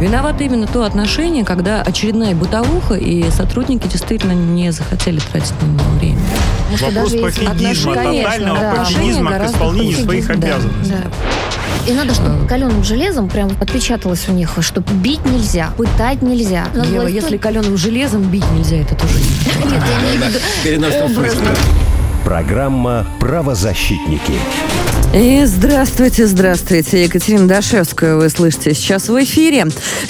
Виновато именно то отношение, когда очередная бытовуха, и сотрудники действительно не захотели тратить на него время. Вопрос пофигизма, тотального да. пофигизма к исполнению своих Да, обязанностей. да. И надо, чтобы каленым железом прям отпечаталось у них, что бить нельзя, пытать нельзя. Надо Ева, было если каленым железом бить нельзя, это тоже не Нет, я смысле. Программа «Правозащитники». И здравствуйте, здравствуйте. Екатерина Дашевская вы слышите сейчас в эфире.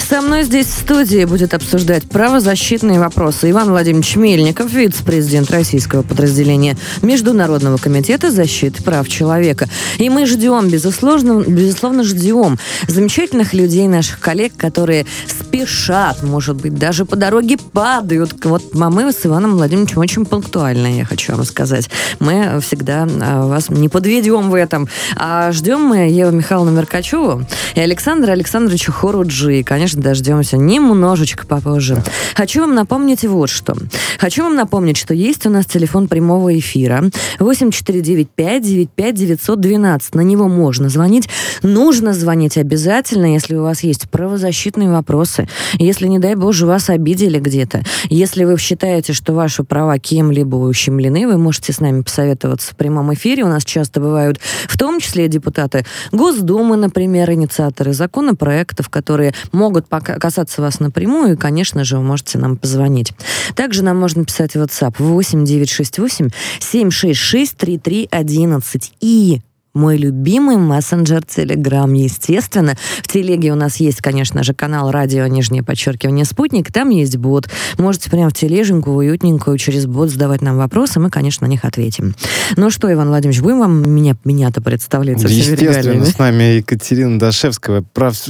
Со мной здесь в студии будет обсуждать правозащитные вопросы Иван Владимирович Мельников, вице-президент российского подразделения Международного комитета защиты прав человека. И мы ждем, безусловно, безусловно ждем замечательных людей, наших коллег, которые спешат, может быть, даже по дороге падают. Вот а мы с Иваном Владимировичем очень пунктуальны, я хочу вам сказать. Мы всегда а, вас не подведем в этом. А ждем мы Еву Михайловну Меркачеву и Александра Александровича Хоруджи. И, конечно, дождемся немножечко попозже. Хочу вам напомнить вот что. Хочу вам напомнить, что есть у нас телефон прямого эфира 8495-95-912. На него можно звонить. Нужно звонить обязательно, если у вас есть правозащитные вопросы. Если, не дай боже, вас обидели где-то. Если вы считаете, что ваши права кем-либо ущемлены, вы можете с нами посоветоваться в прямом эфире. У нас часто бывают, в том числе депутаты Госдумы, например, инициаторы законопроектов, которые могут касаться вас напрямую, и, конечно же, вы можете нам позвонить. Также нам можно писать в WhatsApp 8968 766 3311 и мой любимый мессенджер Телеграм, естественно. В Телеге у нас есть, конечно же, канал радио, нижнее подчеркивание, спутник. Там есть бот. Можете прямо в тележеньку, уютненькую, через бот задавать нам вопросы. Мы, конечно, на них ответим. Ну что, Иван Владимирович, будем вам меня, меня-то представлять Естественно, с нами Екатерина Дашевская, прав-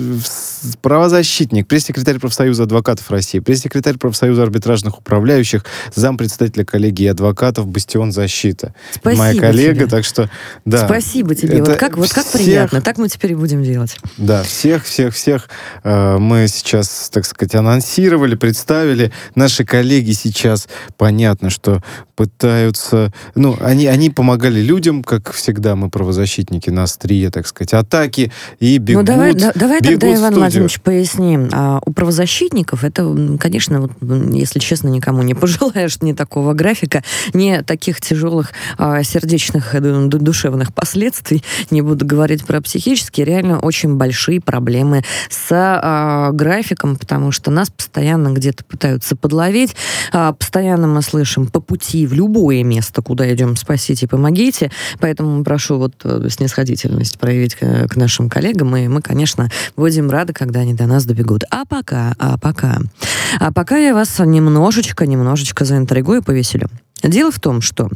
правозащитник, пресс-секретарь профсоюза адвокатов России, пресс-секретарь профсоюза арбитражных управляющих, зампредседателя коллегии адвокатов «Бастион защита». Спасибо Моя коллега, тебе. так что, да. Спасибо тебе. Это Вот как, вот как всех- приятно. Так мы теперь и будем делать. Да, всех, всех, всех э, мы сейчас, так сказать, анонсировали, представили. Наши коллеги сейчас, понятно, что пытаются... Ну, они, они помогали людям, как всегда, мы правозащитники на острие, так сказать, атаки, и бегут, ну давай, да- давай бегут тогда, Иван. Владимирович, поясним. А, у правозащитников это, конечно, вот, если честно, никому не пожелаешь ни такого графика, ни таких тяжелых а, сердечных, э, ду- душевных последствий. Не буду говорить про психические. Реально очень большие проблемы с а, графиком, потому что нас постоянно где-то пытаются подловить. А, постоянно мы слышим по пути в любое место, куда идем, спасите, помогите. Поэтому прошу вот э, снисходительность проявить к, к нашим коллегам, и мы, конечно, будем рады, когда они до нас добегут. А пока, а пока, а пока я вас немножечко, немножечко заинтригую и повеселю. Дело в том, что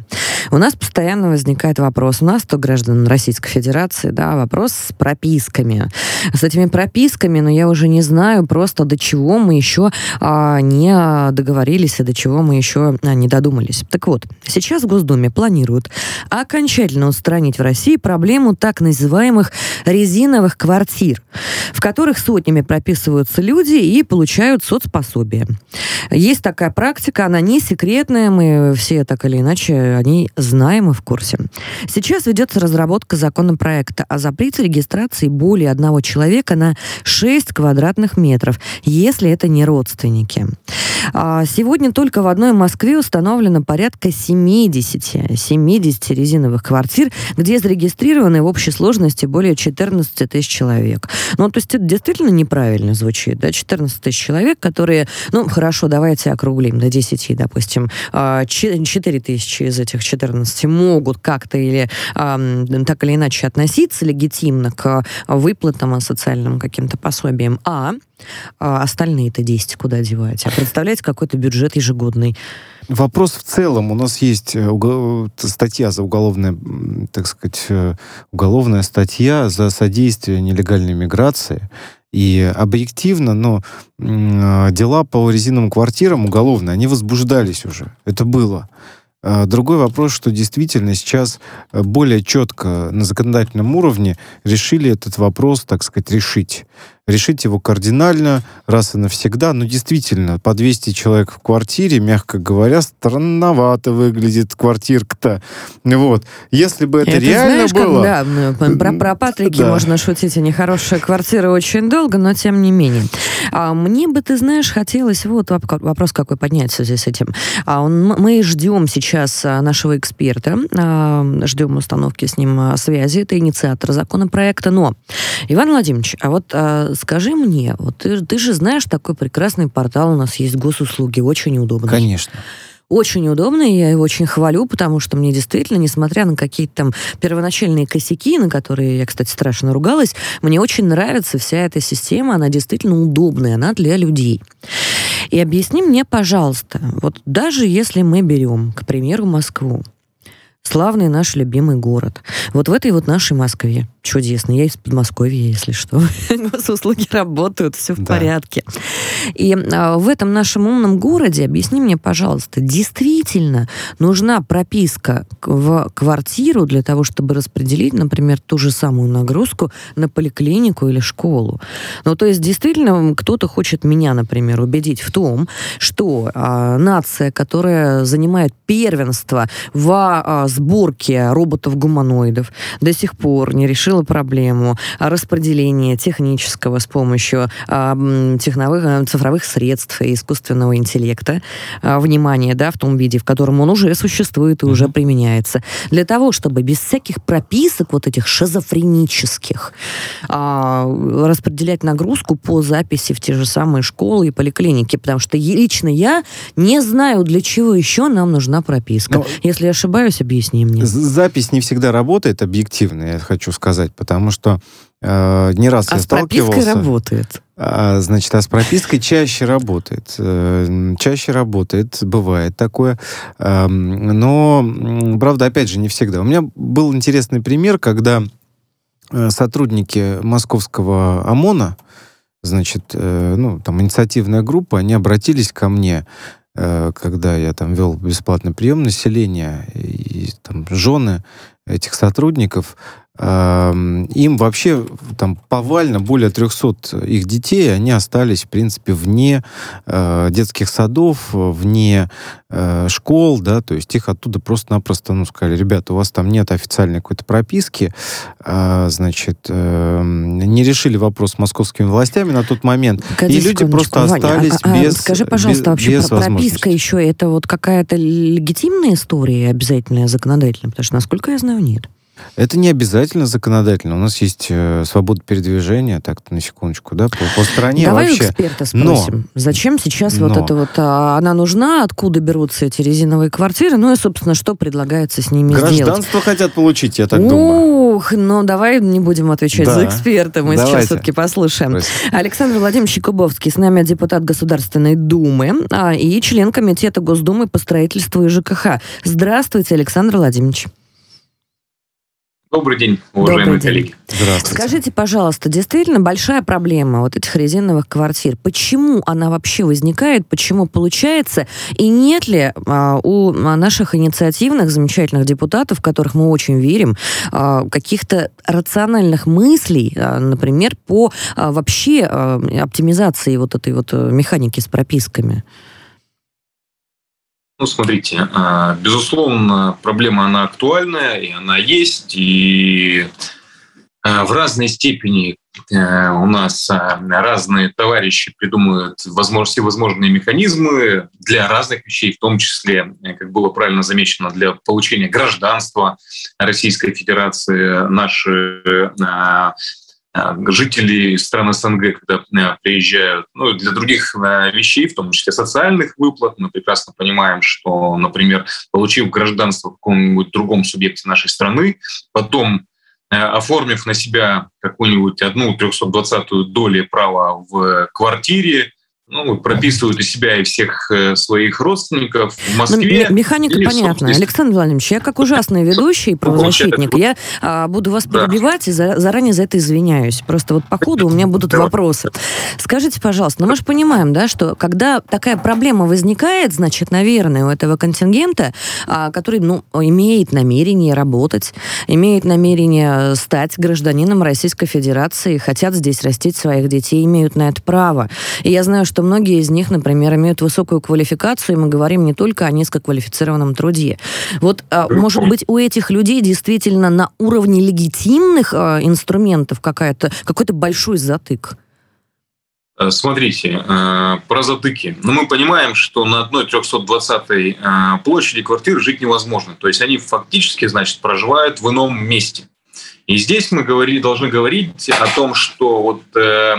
у нас постоянно возникает вопрос, у нас, то граждан Российской Федерации, да, вопрос с прописками. С этими прописками, но я уже не знаю просто до чего мы еще а, не договорились и до чего мы еще а, не додумались. Так вот, сейчас в Госдуме планируют окончательно устранить в России проблему так называемых резиновых квартир, в которых сотнями прописываются люди и получают соцпособие. Есть такая практика, она не секретная, мы все так или иначе о ней знаем и в курсе. Сейчас ведется разработка законопроекта о запрете регистрации более одного человека на 6 квадратных метров, если это не родственники. А Сегодня только в одной Москве установлено порядка 70, 70 резиновых квартир, где зарегистрированы в общей сложности более 14 тысяч человек. Ну, то есть это действительно неправильно звучит, да, 14 тысяч человек, которые, ну, хорошо, давайте округлим до 10, допустим, а, че- 4 тысячи из этих 14 могут как-то или ам, так или иначе относиться легитимно к выплатам, а, социальным каким-то пособиям, а а остальные-то 10 куда девать? А представляете, какой-то бюджет ежегодный. Вопрос в целом. У нас есть э, т- статья за уголовная, м, так сказать, э, уголовная статья за содействие нелегальной миграции. И объективно, но э, дела по резиновым квартирам уголовные, они возбуждались уже. Это было. А Другой вопрос, что действительно сейчас э, более четко на законодательном уровне решили этот вопрос, так сказать, решить. Решить его кардинально, раз и навсегда. Но действительно, по 200 человек в квартире, мягко говоря, странновато выглядит квартирка-то. Вот. Если бы это, это реально знаешь, было... Как, да, про, про Патрики да. можно шутить, они хорошие квартиры очень долго, но тем не менее. А, мне бы, ты знаешь, хотелось вот вопрос какой поднять в связи с этим. А, он, мы ждем сейчас а, нашего эксперта, а, ждем установки с ним а, связи, это инициатор законопроекта, но, Иван Владимирович, а вот скажи мне, вот ты, ты же знаешь, такой прекрасный портал у нас есть госуслуги, очень удобно. Конечно очень удобный, я его очень хвалю, потому что мне действительно, несмотря на какие-то там первоначальные косяки, на которые я, кстати, страшно ругалась, мне очень нравится вся эта система, она действительно удобная, она для людей. И объясни мне, пожалуйста, вот даже если мы берем, к примеру, Москву, славный наш любимый город, вот в этой вот нашей Москве, чудесно. Я из Подмосковья, если что. Госуслуги работают, все в да. порядке. И а, в этом нашем умном городе, объясни мне, пожалуйста, действительно нужна прописка в квартиру для того, чтобы распределить, например, ту же самую нагрузку на поликлинику или школу? Ну, то есть, действительно, кто-то хочет меня, например, убедить в том, что а, нация, которая занимает первенство в а, сборке роботов-гуманоидов, до сих пор не решила решила проблему распределения технического с помощью а, техновых, э, цифровых средств и искусственного интеллекта, а, внимание, да, в том виде, в котором он уже существует и mm-hmm. уже применяется. Для того, чтобы без всяких прописок вот этих шизофренических а, распределять нагрузку по записи в те же самые школы и поликлиники, потому что лично я не знаю, для чего еще нам нужна прописка. Но Если я ошибаюсь, объясни мне. Запись не всегда работает объективно, я хочу сказать сказать, потому что э, не раз а я с сталкивался... работает? А, значит, а с пропиской чаще работает. Э, чаще работает, бывает такое. Э, но, правда, опять же, не всегда. У меня был интересный пример, когда э, сотрудники московского ОМОНа, значит, э, ну, там, инициативная группа, они обратились ко мне, когда я там вел бесплатный прием населения, и там жены этих сотрудников им вообще там повально более 300 их детей, они остались, в принципе, вне э, детских садов, вне э, школ, да, то есть их оттуда просто-напросто, ну, сказали, ребята, у вас там нет официальной какой-то прописки, э, значит, э, не решили вопрос с московскими властями на тот момент, Погоди, и люди просто Ваня, остались а, а, без Скажи, пожалуйста, без, вообще без прописка еще это вот какая-то легитимная история обязательная, законодательная, потому что, насколько я знаю, нет. Это не обязательно законодательно. У нас есть э, свобода передвижения, так на секундочку, да, по, по стране Давай вообще. эксперта спросим, Но... зачем сейчас Но... вот это вот, а, она нужна, откуда берутся эти резиновые квартиры, ну и, собственно, что предлагается с ними Гражданство сделать? Гражданство хотят получить, я так Ух, думаю. Ух, ну давай не будем отвечать да. за эксперта, мы Давайте. сейчас все-таки послушаем. Простите. Александр Владимирович Кубовский, с нами депутат Государственной Думы а, и член Комитета Госдумы по строительству и ЖКХ. Здравствуйте, Александр Владимирович. Добрый день, уважаемые Добрый день. коллеги. Здравствуйте. Скажите, пожалуйста, действительно большая проблема вот этих резиновых квартир. Почему она вообще возникает? Почему получается? И нет ли а, у наших инициативных замечательных депутатов, в которых мы очень верим, а, каких-то рациональных мыслей, а, например, по а, вообще а, оптимизации вот этой вот э, механики с прописками? Ну, смотрите, а, безусловно, проблема, она актуальная, и она есть, и а, в разной степени э, у нас а, разные товарищи придумывают всевозможные механизмы для разных вещей, в том числе, как было правильно замечено, для получения гражданства Российской Федерации. Наши Э, жители стран СНГ, когда э, приезжают, ну, для других э, вещей, в том числе социальных выплат, мы прекрасно понимаем, что, например, получив гражданство в каком-нибудь другом субъекте нашей страны, потом оформив на себя какую-нибудь одну 320-ю доли права в квартире, ну, прописывают у себя и всех э, своих родственников в ну, Москве. Ну, механика понятна. Александр Владимирович, я как ужасный ведущий, правозащитник, я а, буду вас да. перебивать и за, заранее за это извиняюсь. Просто вот по ходу у меня будут да. вопросы. Скажите, пожалуйста, ну мы же понимаем, да, что когда такая проблема возникает, значит, наверное, у этого контингента, а, который, ну, имеет намерение работать, имеет намерение стать гражданином Российской Федерации, хотят здесь растить своих детей, имеют на это право. И я знаю, что многие из них, например, имеют высокую квалификацию, и мы говорим не только о низкоквалифицированном труде. Вот, а, может быть, у этих людей действительно на уровне легитимных а, инструментов какая-то, какой-то большой затык? Э, смотрите, э, про затыки. Ну, мы понимаем, что на одной 320-й э, площади квартиры жить невозможно. То есть они фактически, значит, проживают в ином месте. И здесь мы говорили, должны говорить о том, что вот э,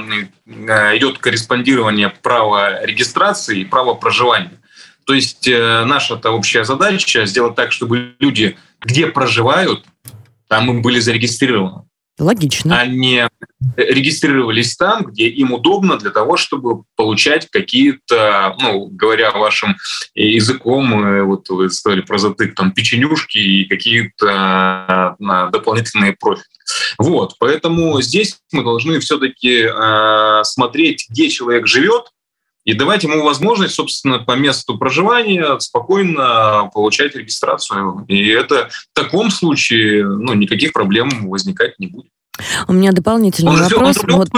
э, идет корреспондирование права регистрации и права проживания. То есть э, наша-то общая задача сделать так, чтобы люди, где проживают, там и были зарегистрированы. Логично. Они регистрировались там, где им удобно для того, чтобы получать какие-то, ну, говоря вашим языком, э, вот вы сказали про затык, там, печенюшки и какие-то э, дополнительные профили. Вот, поэтому здесь мы должны все-таки э, смотреть, где человек живет, и давать ему возможность, собственно, по месту проживания спокойно получать регистрацию. И это в таком случае ну, никаких проблем возникать не будет. У меня дополнительный он вопрос. Же, он вот...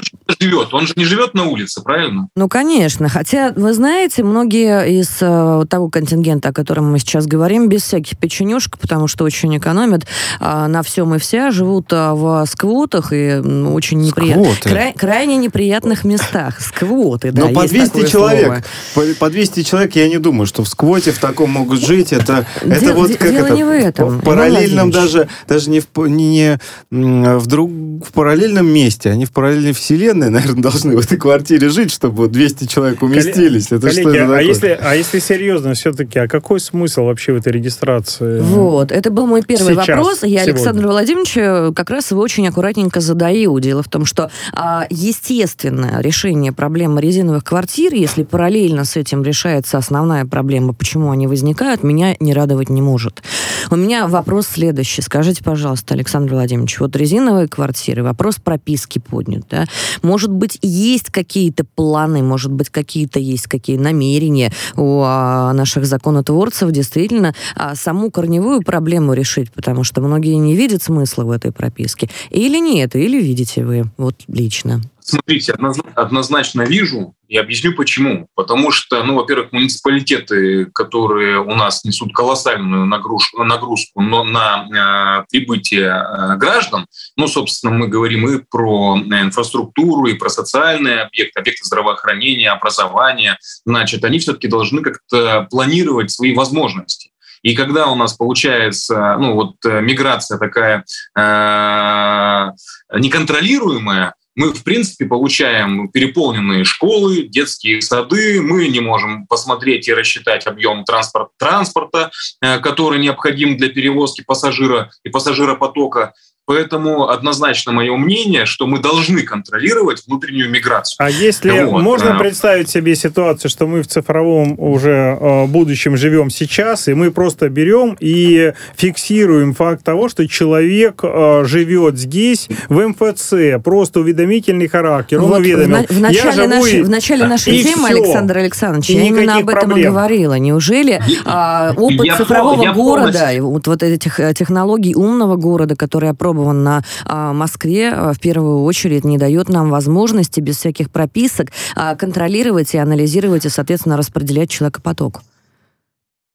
живет, он же не живет на улице, правильно? Ну, конечно. Хотя, вы знаете, многие из э, того контингента, о котором мы сейчас говорим, без всяких печенюшек, потому что очень экономят э, на всем и вся, живут э, в сквотах и ну, очень неприятных, край, крайне неприятных местах. Сквоты, да, Но по 200 человек, по, по 200 человек, я не думаю, что в сквоте в таком могут жить. Это, Дел, это вот как дело это, не в этом. В параллельном даже, даже не в, не, не в друг в параллельном месте, они в параллельной вселенной, наверное, должны в этой квартире жить, чтобы 200 человек уместились. Это коллеги, что это а, если, а если серьезно все-таки, а какой смысл вообще в этой регистрации? Вот, это был мой первый Сейчас, вопрос. Я сегодня. Александру Владимировичу как раз его очень аккуратненько задаю. Дело в том, что а, естественное решение проблемы резиновых квартир, если параллельно с этим решается основная проблема, почему они возникают, меня не радовать не может. У меня вопрос следующий. Скажите, пожалуйста, Александр Владимирович, вот резиновые квартиры вопрос прописки поднят, да. Может быть, есть какие-то планы, может быть, какие-то есть какие намерения у а, наших законотворцев действительно а, саму корневую проблему решить, потому что многие не видят смысла в этой прописке. Или нет, или видите вы, вот лично. Смотрите, однозначно вижу и объясню почему. Потому что, ну, во-первых, муниципалитеты, которые у нас несут колоссальную нагрузку, нагрузку но на э, прибытие э, граждан, ну, собственно, мы говорим и про инфраструктуру, и про социальные объекты, объекты здравоохранения, образования, значит, они все-таки должны как-то планировать свои возможности. И когда у нас получается, ну вот э, миграция такая э, неконтролируемая, мы, в принципе, получаем переполненные школы, детские сады, мы не можем посмотреть и рассчитать объем транспорт, транспорта, э, который необходим для перевозки пассажира и пассажиропотока. Поэтому однозначно мое мнение, что мы должны контролировать внутреннюю миграцию. А если вот. можно э, представить себе ситуацию, что мы в цифровом уже э, будущем живем сейчас, и мы просто берем и фиксируем факт того, что человек э, живет здесь в МФЦ, просто уведомительный характер, он вот уведомил. В, в начале, нашей, в начале нашей темы, все. Александр Александрович, и я именно об этом проблем. и говорила. Неужели а, опыт я цифрового я города, полностью... вот, вот этих технологий умного города, которые опробованы опробован на а, Москве, а, в первую очередь не дает нам возможности без всяких прописок а, контролировать и анализировать и, соответственно, распределять человекопоток.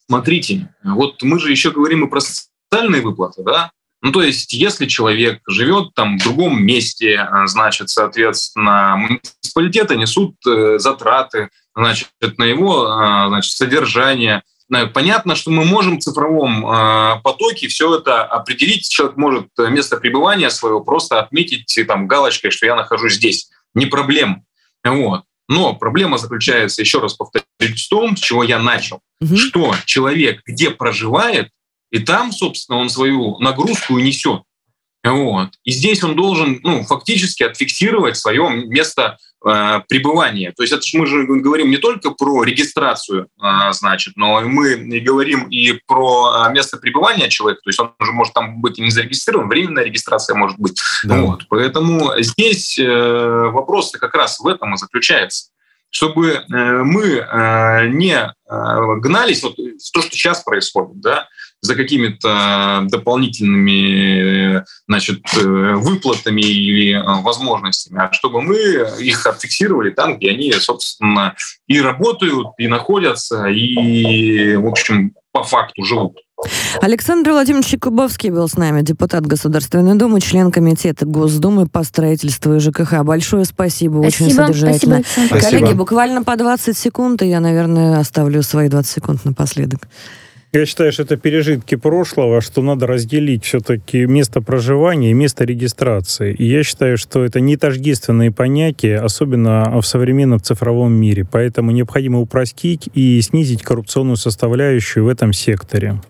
Смотрите, вот мы же еще говорим и про социальные выплаты, да? Ну, то есть, если человек живет там в другом месте, значит, соответственно, муниципалитеты несут э, затраты, значит, на его значит, содержание, Понятно, что мы можем в цифровом э, потоке все это определить. Человек может место пребывания своего просто отметить там галочкой, что я нахожусь здесь. Не проблема. Вот. Но проблема заключается, еще раз повторюсь, в том, с чего я начал, угу. что человек где проживает, и там, собственно, он свою нагрузку и несет. Вот. И здесь он должен ну, фактически отфиксировать свое место э, пребывания. То есть это мы же говорим не только про регистрацию, э, значит, но мы говорим и про место пребывания человека. То есть он уже может там быть и не зарегистрирован, временная регистрация может быть. Да. Вот. Поэтому здесь вопрос как раз в этом и заключается чтобы мы не гнались, вот то, что сейчас происходит, да, за какими-то дополнительными значит, выплатами или возможностями, а чтобы мы их отфиксировали там, где они, собственно, и работают, и находятся, и, в общем, по факту живут. Александр Владимирович Кубовский был с нами, депутат Государственной Думы, член Комитета Госдумы по строительству и ЖКХ. Большое спасибо, спасибо очень содержательно. Спасибо, Коллеги, буквально по 20 секунд, и я, наверное, оставлю свои 20 секунд напоследок. Я считаю, что это пережитки прошлого, что надо разделить все-таки место проживания и место регистрации. И я считаю, что это не тождественные понятия, особенно в современном цифровом мире. Поэтому необходимо упростить и снизить коррупционную составляющую в этом секторе.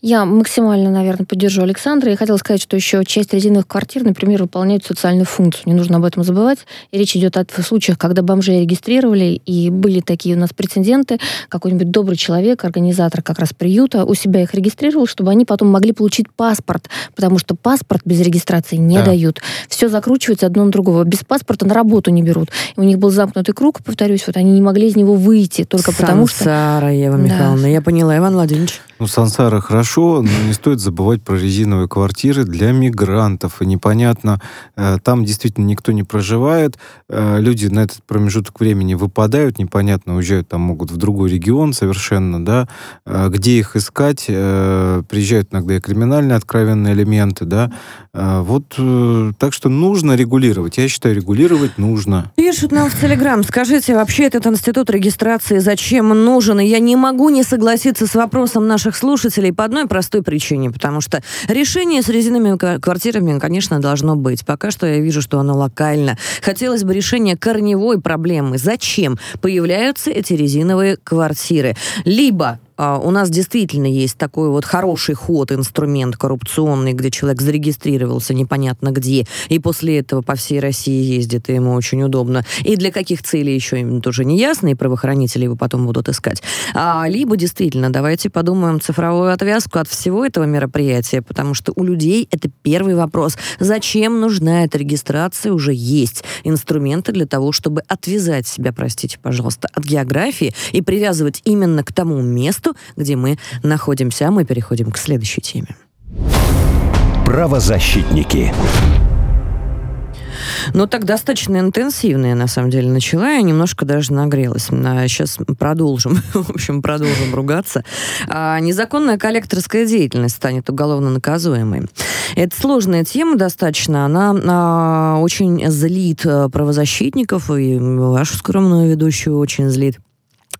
Я максимально, наверное, поддержу Александра. Я хотела сказать, что еще часть резиновых квартир, например, выполняют социальную функцию. Не нужно об этом забывать. И речь идет о случаях, когда бомжей регистрировали, и были такие у нас прецеденты. Какой-нибудь добрый человек, организатор как раз приюта, у себя их регистрировал, чтобы они потом могли получить паспорт, потому что паспорт без регистрации не да. дают. Все закручивается одно на другого. Без паспорта на работу не берут. И у них был замкнутый круг, повторюсь, вот они не могли из него выйти только Сансара, потому что... Сансара, Ева Михайловна, да. я поняла. Иван Владимирович. Ну, Сансара хорошо, но не стоит забывать про резиновые квартиры для мигрантов. И непонятно, э, там действительно никто не проживает, э, люди на этот промежуток времени выпадают, непонятно, уезжают там могут в другой регион совершенно, да, э, где их искать, приезжают иногда и криминальные откровенные элементы, да, вот так что нужно регулировать. Я считаю, регулировать нужно. Пишут нам в Телеграм, скажите, вообще этот институт регистрации зачем нужен? И я не могу не согласиться с вопросом наших слушателей по одной простой причине, потому что решение с резиновыми квартирами, конечно, должно быть. Пока что я вижу, что оно локально. Хотелось бы решения корневой проблемы. Зачем появляются эти резиновые квартиры? Либо у нас действительно есть такой вот хороший ход, инструмент коррупционный, где человек зарегистрировался непонятно где, и после этого по всей России ездит, и ему очень удобно. И для каких целей еще им тоже не ясно, и правоохранители его потом будут искать. А, либо действительно, давайте подумаем цифровую отвязку от всего этого мероприятия, потому что у людей это первый вопрос. Зачем нужна эта регистрация? Уже есть инструменты для того, чтобы отвязать себя, простите, пожалуйста, от географии и привязывать именно к тому месту, месту, где мы находимся. А мы переходим к следующей теме. Правозащитники. Ну, так достаточно интенсивно я, на самом деле, начала. Я немножко даже нагрелась. А сейчас продолжим. В общем, продолжим ругаться. А, незаконная коллекторская деятельность станет уголовно наказуемой. Это сложная тема достаточно. Она а, очень злит э, правозащитников, и вашу скромную ведущую очень злит.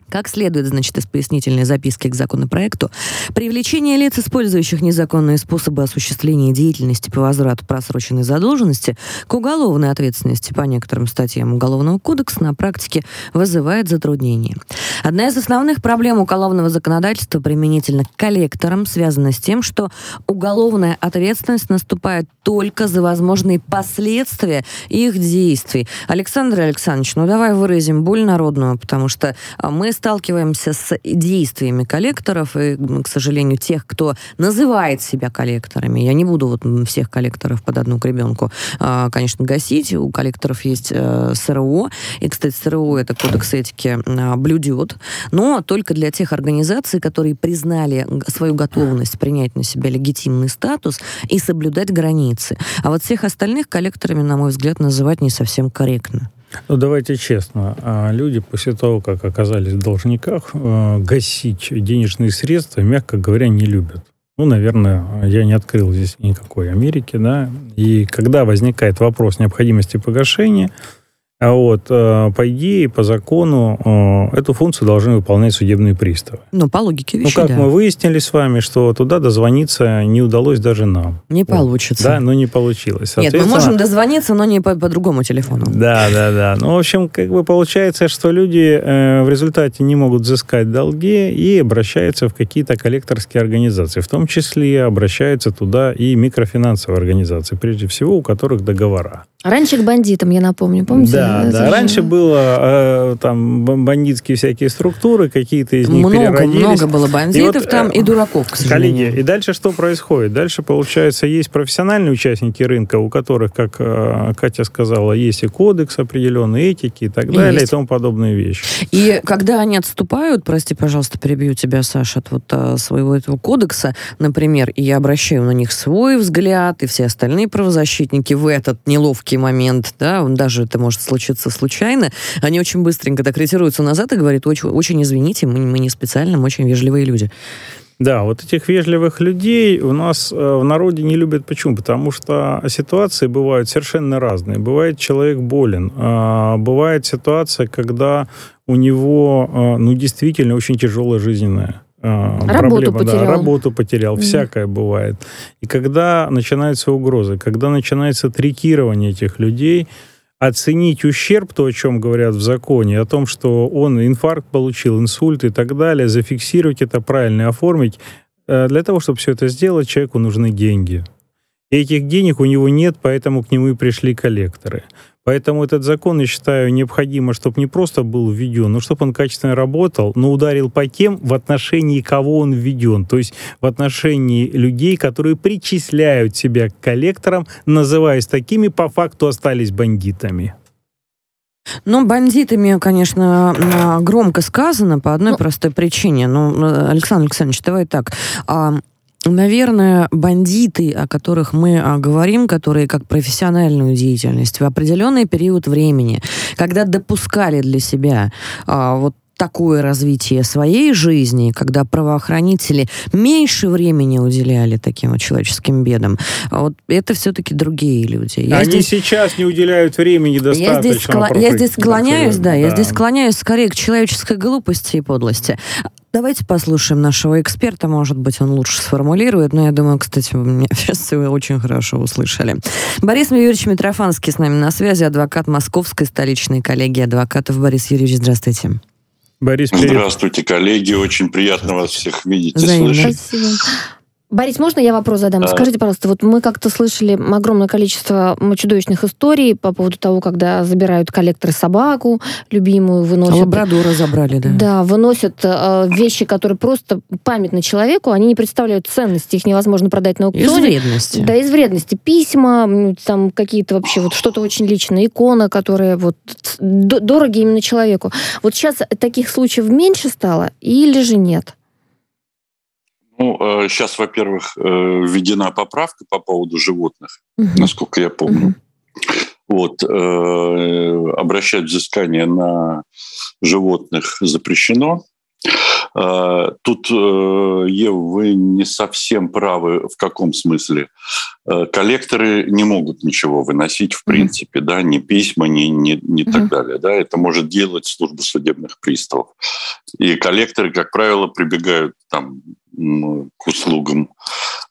Как следует, значит, из пояснительной записки к законопроекту, привлечение лиц, использующих незаконные способы осуществления деятельности по возврату просроченной задолженности к уголовной ответственности по некоторым статьям Уголовного кодекса на практике вызывает затруднения. Одна из основных проблем уголовного законодательства применительно к коллекторам связана с тем, что уголовная ответственность наступает только за возможные последствия их действий. Александр Александрович, ну давай выразим боль народную, потому что а, мы сталкиваемся с действиями коллекторов, и, к сожалению, тех, кто называет себя коллекторами. Я не буду вот всех коллекторов под одну гребенку, а, конечно, гасить. У коллекторов есть э, СРО, и, кстати, СРО это кодекс этики а, блюдет, но только для тех организаций, которые признали свою готовность принять на себя легитимный статус и соблюдать границы. А вот всех остальных коллекторами, на мой взгляд, называть не совсем корректно. Ну, давайте честно. А люди после того, как оказались в должниках, э, гасить денежные средства, мягко говоря, не любят. Ну, наверное, я не открыл здесь никакой Америки, да. И когда возникает вопрос необходимости погашения, а вот, э, по идее, по закону, э, эту функцию должны выполнять судебные приставы. Ну, по логике вещей, Ну, как да. мы выяснили с вами, что туда дозвониться не удалось даже нам. Не вот. получится. Да, но не получилось. Нет, мы можем дозвониться, но не по, по другому телефону. Да, да, да. Ну, в общем, как бы получается, что люди э, в результате не могут взыскать долги и обращаются в какие-то коллекторские организации. В том числе обращаются туда и микрофинансовые организации, прежде всего, у которых договора. Раньше к бандитам, я напомню, помните? Да, Да, да. Раньше было э, там бандитские всякие структуры, какие-то из них Много, переродились. много было бандитов вот, там э, и дураков, к сожалению. Коллеги, и дальше что происходит? Дальше, получается, есть профессиональные участники рынка, у которых, как э, Катя сказала, есть и кодекс определенной этики и так далее, Есть. и тому подобные вещи. И когда они отступают, прости, пожалуйста, перебью тебя, Саша, от вот а, своего этого кодекса, например, и я обращаю на них свой взгляд, и все остальные правозащитники в этот неловкий момент, да, он даже это может случиться случайно, они очень быстренько так ретируются назад и говорят, очень, очень извините, мы, мы не специально, мы очень вежливые люди. Да, вот этих вежливых людей у нас э, в народе не любят. Почему? Потому что ситуации бывают совершенно разные. Бывает человек болен, а, бывает ситуация, когда у него, э, ну, действительно очень тяжелая жизненная э, Работу проблема. Да, потерял. работу потерял, Мгм. всякое бывает. И когда начинаются угрозы, когда начинается трикирование этих людей, оценить ущерб, то, о чем говорят в законе, о том, что он инфаркт получил, инсульт и так далее, зафиксировать это правильно оформить, э, для того, чтобы все это сделать, человеку нужны деньги. И этих денег у него нет, поэтому к нему и пришли коллекторы. Поэтому этот закон, я считаю, необходимо, чтобы не просто был введен, но чтобы он качественно работал, но ударил по тем, в отношении кого он введен. То есть в отношении людей, которые причисляют себя к коллекторам, называясь такими, по факту остались бандитами. Ну, бандитами, конечно, а, громко сказано по одной Ну- простой причине. Ну, э, Александр Александрович, давай так. А, Наверное, бандиты, о которых мы а, говорим, которые как профессиональную деятельность в определенный период времени, когда допускали для себя а, вот такое развитие своей жизни, когда правоохранители меньше времени уделяли таким вот человеческим бедам, а вот это все-таки другие люди. Я Они здесь- сейчас не уделяют времени достаточно. я здесь, скла- я здесь склоняюсь, да, я здесь склоняюсь скорее к человеческой глупости и подлости. Давайте послушаем нашего эксперта, может быть, он лучше сформулирует, но я думаю, кстати, вы меня сейчас все очень хорошо услышали. Борис Юрьевич Митрофанский с нами на связи, адвокат Московской столичной коллегии адвокатов. Борис Юрьевич, здравствуйте. Борис, привет. Здравствуйте, коллеги. Очень приятно вас всех видеть и слышать. Спасибо. Борис, можно я вопрос задам? Да. Скажите, пожалуйста, вот мы как-то слышали огромное количество чудовищных историй по поводу того, когда забирают коллекторы собаку, любимую, выносят... Лабрадора забрали, да. Да, выносят э, вещи, которые просто памятны человеку, они не представляют ценности, их невозможно продать на Из аукционе. вредности. Да, из вредности. Письма, там какие-то вообще вот что-то очень личное, икона, которая вот дороги именно человеку. Вот сейчас таких случаев меньше стало или же нет? Ну, сейчас, во-первых, э, введена поправка по поводу животных, Мгм. насколько я помню. Мгм. Вот, э, обращать взыскание на животных запрещено. Э, Тут, э, Ев, вы не совсем правы в каком смысле. Э, Коллекторы не могут ничего выносить, в принципе, да, ни письма, ни, ни, ни так Мгм. далее. Да, это может делать служба судебных приставов. И коллекторы, как правило, прибегают там к услугам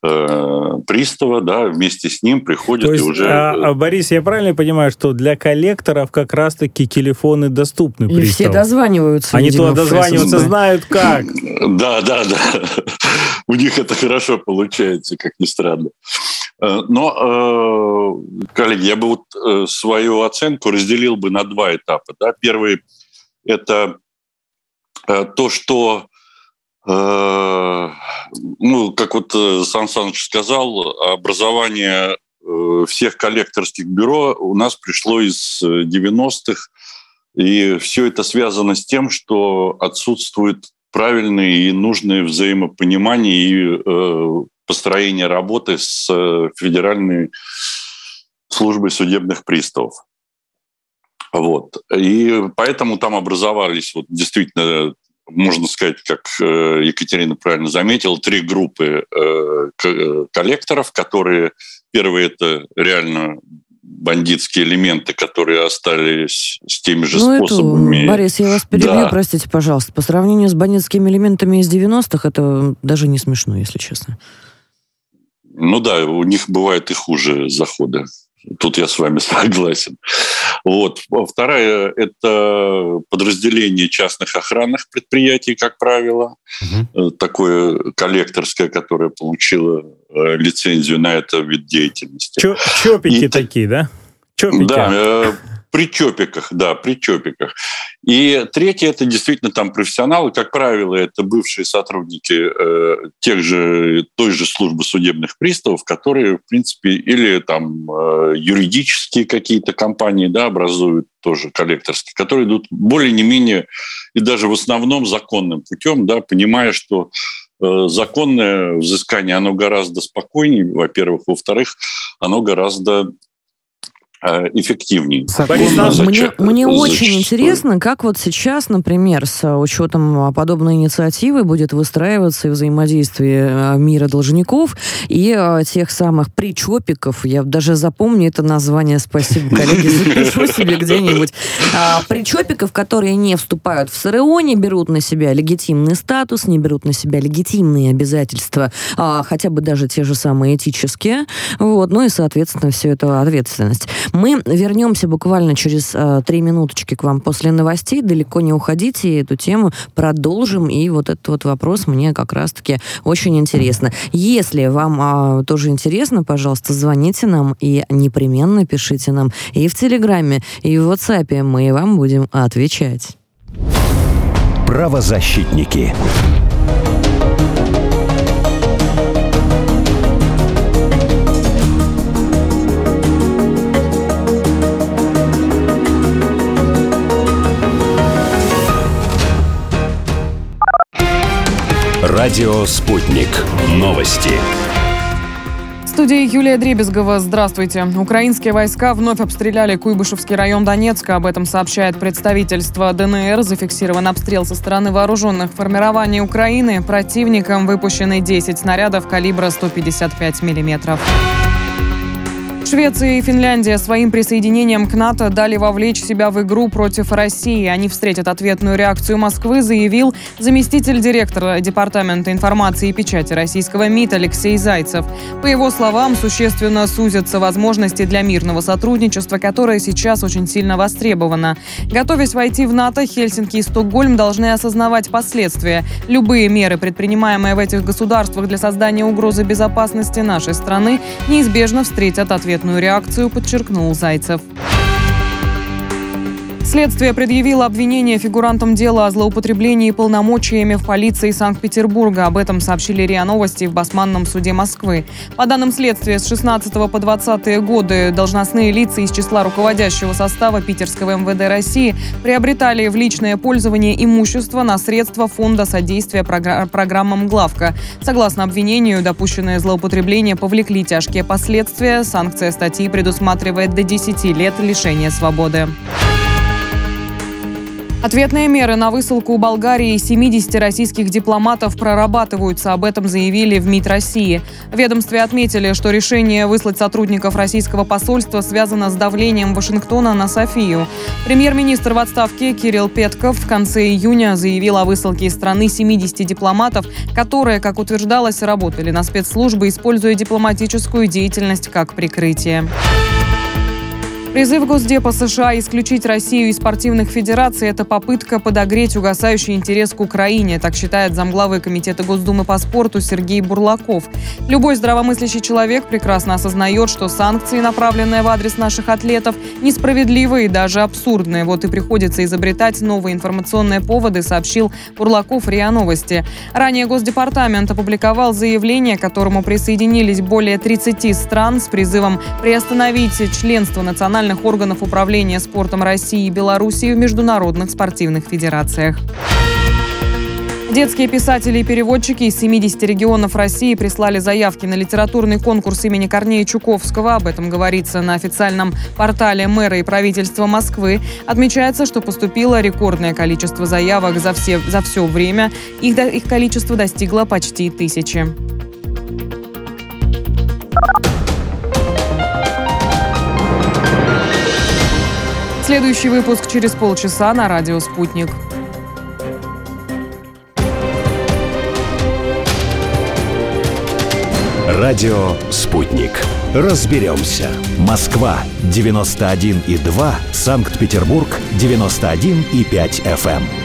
э, пристава, да, вместе с ним приходят То и есть, уже... а, а, Борис, я правильно понимаю, что для коллекторов как раз-таки телефоны доступны И все приставу? дозваниваются, Они видимо, туда ФСБ. знают как. Да, да, да. У них это хорошо получается, как ни странно. Э, Но, э, коллеги, я бы вот э, свою оценку разделил бы на два этапа. Да. Первый – это э, то, что, э, ну, как вот э, Сан Саныч сказал, образование э, всех коллекторских бюро у нас пришло из э, 90-х, и все это связано с тем, что отсутствует правильное и нужное взаимопонимание и э, построение работы с э, Федеральной службой судебных приставов. Вот. И поэтому там образовались вот действительно, можно сказать, как э, Екатерина правильно заметила, три группы э, э, коллекторов, которые первые это реально бандитские элементы, которые остались с теми же Ну, это, способами. Борис, я вас перебью, Да. простите, пожалуйста. По сравнению с бандитскими элементами из 90-х, это даже не смешно, если честно. Ну да, у них бывают и хуже заходы. Тут я с вами согласен. Вот. Вторая – это подразделение частных охранных предприятий, как правило. Э, Такое коллекторское, которое получило э, лицензию на это вид деятельности. Чопики И- такие, да? Чопики. Да, э, При чопиках, да, при чопиках. И третье – это действительно там профессионалы, как правило, это бывшие сотрудники э, тех же, той же службы судебных приставов, которые, в принципе, или там э, юридические какие-то компании да, образуют тоже коллекторские, которые идут более не менее и даже в основном законным путем, да, понимая, что э, законное взыскание, оно гораздо спокойнее, во-первых. Во-вторых, оно гораздо Э, эффективнее. Мне, мне очень интересно, как вот сейчас, например, с учетом подобной инициативы будет выстраиваться взаимодействие э, мира должников и э, тех самых причопиков. Я даже запомню это название, спасибо, коллеги, запишу себе где-нибудь. А, причопиков, которые не вступают в СРО, не берут на себя легитимный статус, не берут на себя легитимные обязательства, а, хотя бы даже те же самые этические. Вот, ну и, соответственно, все это ответственность. Мы вернемся буквально через э, три минуточки к вам после новостей. Далеко не уходите, эту тему продолжим. И вот этот вот вопрос мне как раз-таки очень интересно. Если вам э, тоже интересно, пожалуйста, звоните нам и непременно пишите нам и в Телеграме, и в WhatsApp. Мы вам будем отвечать. Правозащитники. Радио «Спутник». Новости. В студии Юлия Дребезгова. Здравствуйте. Украинские войска вновь обстреляли Куйбышевский район Донецка. Об этом сообщает представительство ДНР. Зафиксирован обстрел со стороны вооруженных формирований Украины. Противникам выпущены 10 снарядов калибра 155 миллиметров. Швеция и Финляндия своим присоединением к НАТО дали вовлечь себя в игру против России. Они встретят ответную реакцию Москвы, заявил заместитель директора Департамента информации и печати российского МИД Алексей Зайцев. По его словам, существенно сузятся возможности для мирного сотрудничества, которое сейчас очень сильно востребовано. Готовясь войти в НАТО, Хельсинки и Стокгольм должны осознавать последствия. Любые меры, предпринимаемые в этих государствах для создания угрозы безопасности нашей страны, неизбежно встретят ответ ответную реакцию, подчеркнул Зайцев. Следствие предъявило обвинение фигурантам дела о злоупотреблении полномочиями в полиции Санкт-Петербурга. Об этом сообщили РИА Новости в Басманном суде Москвы. По данным следствия, с 16 по 20 годы должностные лица из числа руководящего состава Питерского МВД России приобретали в личное пользование имущество на средства Фонда содействия программам «Главка». Согласно обвинению, допущенное злоупотребление повлекли тяжкие последствия. Санкция статьи предусматривает до 10 лет лишения свободы. Ответные меры на высылку Болгарии 70 российских дипломатов прорабатываются. Об этом заявили в МИД России. В ведомстве отметили, что решение выслать сотрудников российского посольства связано с давлением Вашингтона на Софию. Премьер-министр в отставке Кирилл Петков в конце июня заявил о высылке из страны 70 дипломатов, которые, как утверждалось, работали на спецслужбы, используя дипломатическую деятельность как прикрытие. Призыв Госдепа США исключить Россию из спортивных федераций – это попытка подогреть угасающий интерес к Украине, так считает замглавы Комитета Госдумы по спорту Сергей Бурлаков. Любой здравомыслящий человек прекрасно осознает, что санкции, направленные в адрес наших атлетов, несправедливые и даже абсурдные. Вот и приходится изобретать новые информационные поводы, сообщил Бурлаков РИА Новости. Ранее Госдепартамент опубликовал заявление, к которому присоединились более 30 стран с призывом приостановить членство национального национальных органов управления спортом России и Белоруссии в международных спортивных федерациях. Детские писатели и переводчики из 70 регионов России прислали заявки на литературный конкурс имени Корнея Чуковского. Об этом говорится на официальном портале мэра и правительства Москвы. Отмечается, что поступило рекордное количество заявок за все, за все время. Их, их количество достигло почти тысячи. Следующий выпуск через полчаса на радио «Спутник». Радио «Спутник». Разберемся. Москва, 91,2. Санкт-Петербург, 91,5 FM.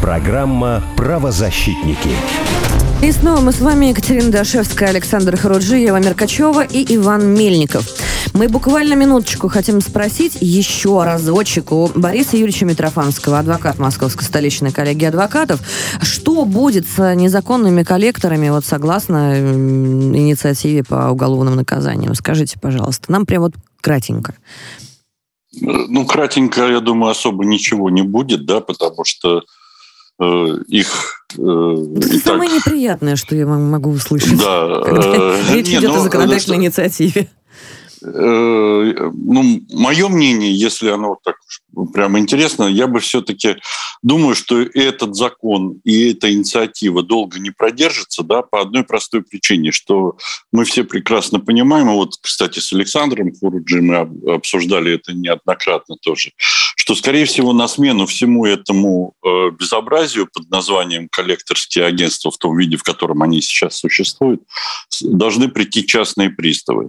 Программа «Правозащитники». И снова мы с вами, Екатерина Дашевская, Александр Харуджиева, Меркачева и Иван Мельников. Мы буквально минуточку хотим спросить еще разочек у Бориса Юрьевича Митрофанского, адвокат Московской столичной коллегии адвокатов. Что будет с незаконными коллекторами, вот согласно инициативе по уголовным наказаниям? Скажите, пожалуйста. Нам прям вот кратенько. Ну, кратенько, я думаю, особо ничего не будет, да, потому что э, их... Э, Это самое так... неприятное, что я могу услышать. Да. Э, речь идет о ну, законодательной инициативе. Э, ну, мое мнение, если оно так прям интересно, я бы все-таки думаю, что этот закон и эта инициатива долго не продержится, да, по одной простой причине, что мы все прекрасно понимаем, и вот, кстати, с Александром Фуруджи мы обсуждали это неоднократно тоже, что, скорее всего, на смену всему этому э, безобразию под названием коллекторские агентства в том виде, в котором они сейчас существуют, должны прийти частные приставы.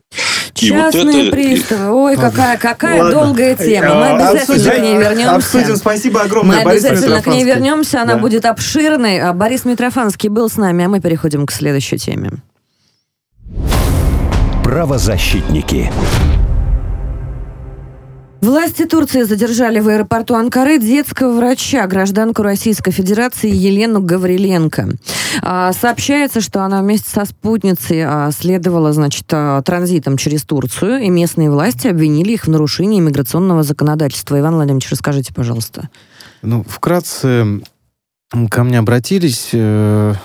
Частные это... приставы. Ой, какая, какая Ладно. долгая тема. Мы обязательно к ней вернемся. Обсудим. Спасибо огромное, Мы Борис обязательно к ней вернемся. Она да. будет обширной. А Борис Митрофанский был с нами, а мы переходим к следующей теме. Правозащитники. Власти Турции задержали в аэропорту Анкары детского врача, гражданку Российской Федерации Елену Гавриленко. А, сообщается, что она вместе со спутницей а, следовала, значит, а, транзитом через Турцию, и местные власти обвинили их в нарушении миграционного законодательства. Иван Владимирович, расскажите, пожалуйста. Ну, вкратце ко мне обратились э,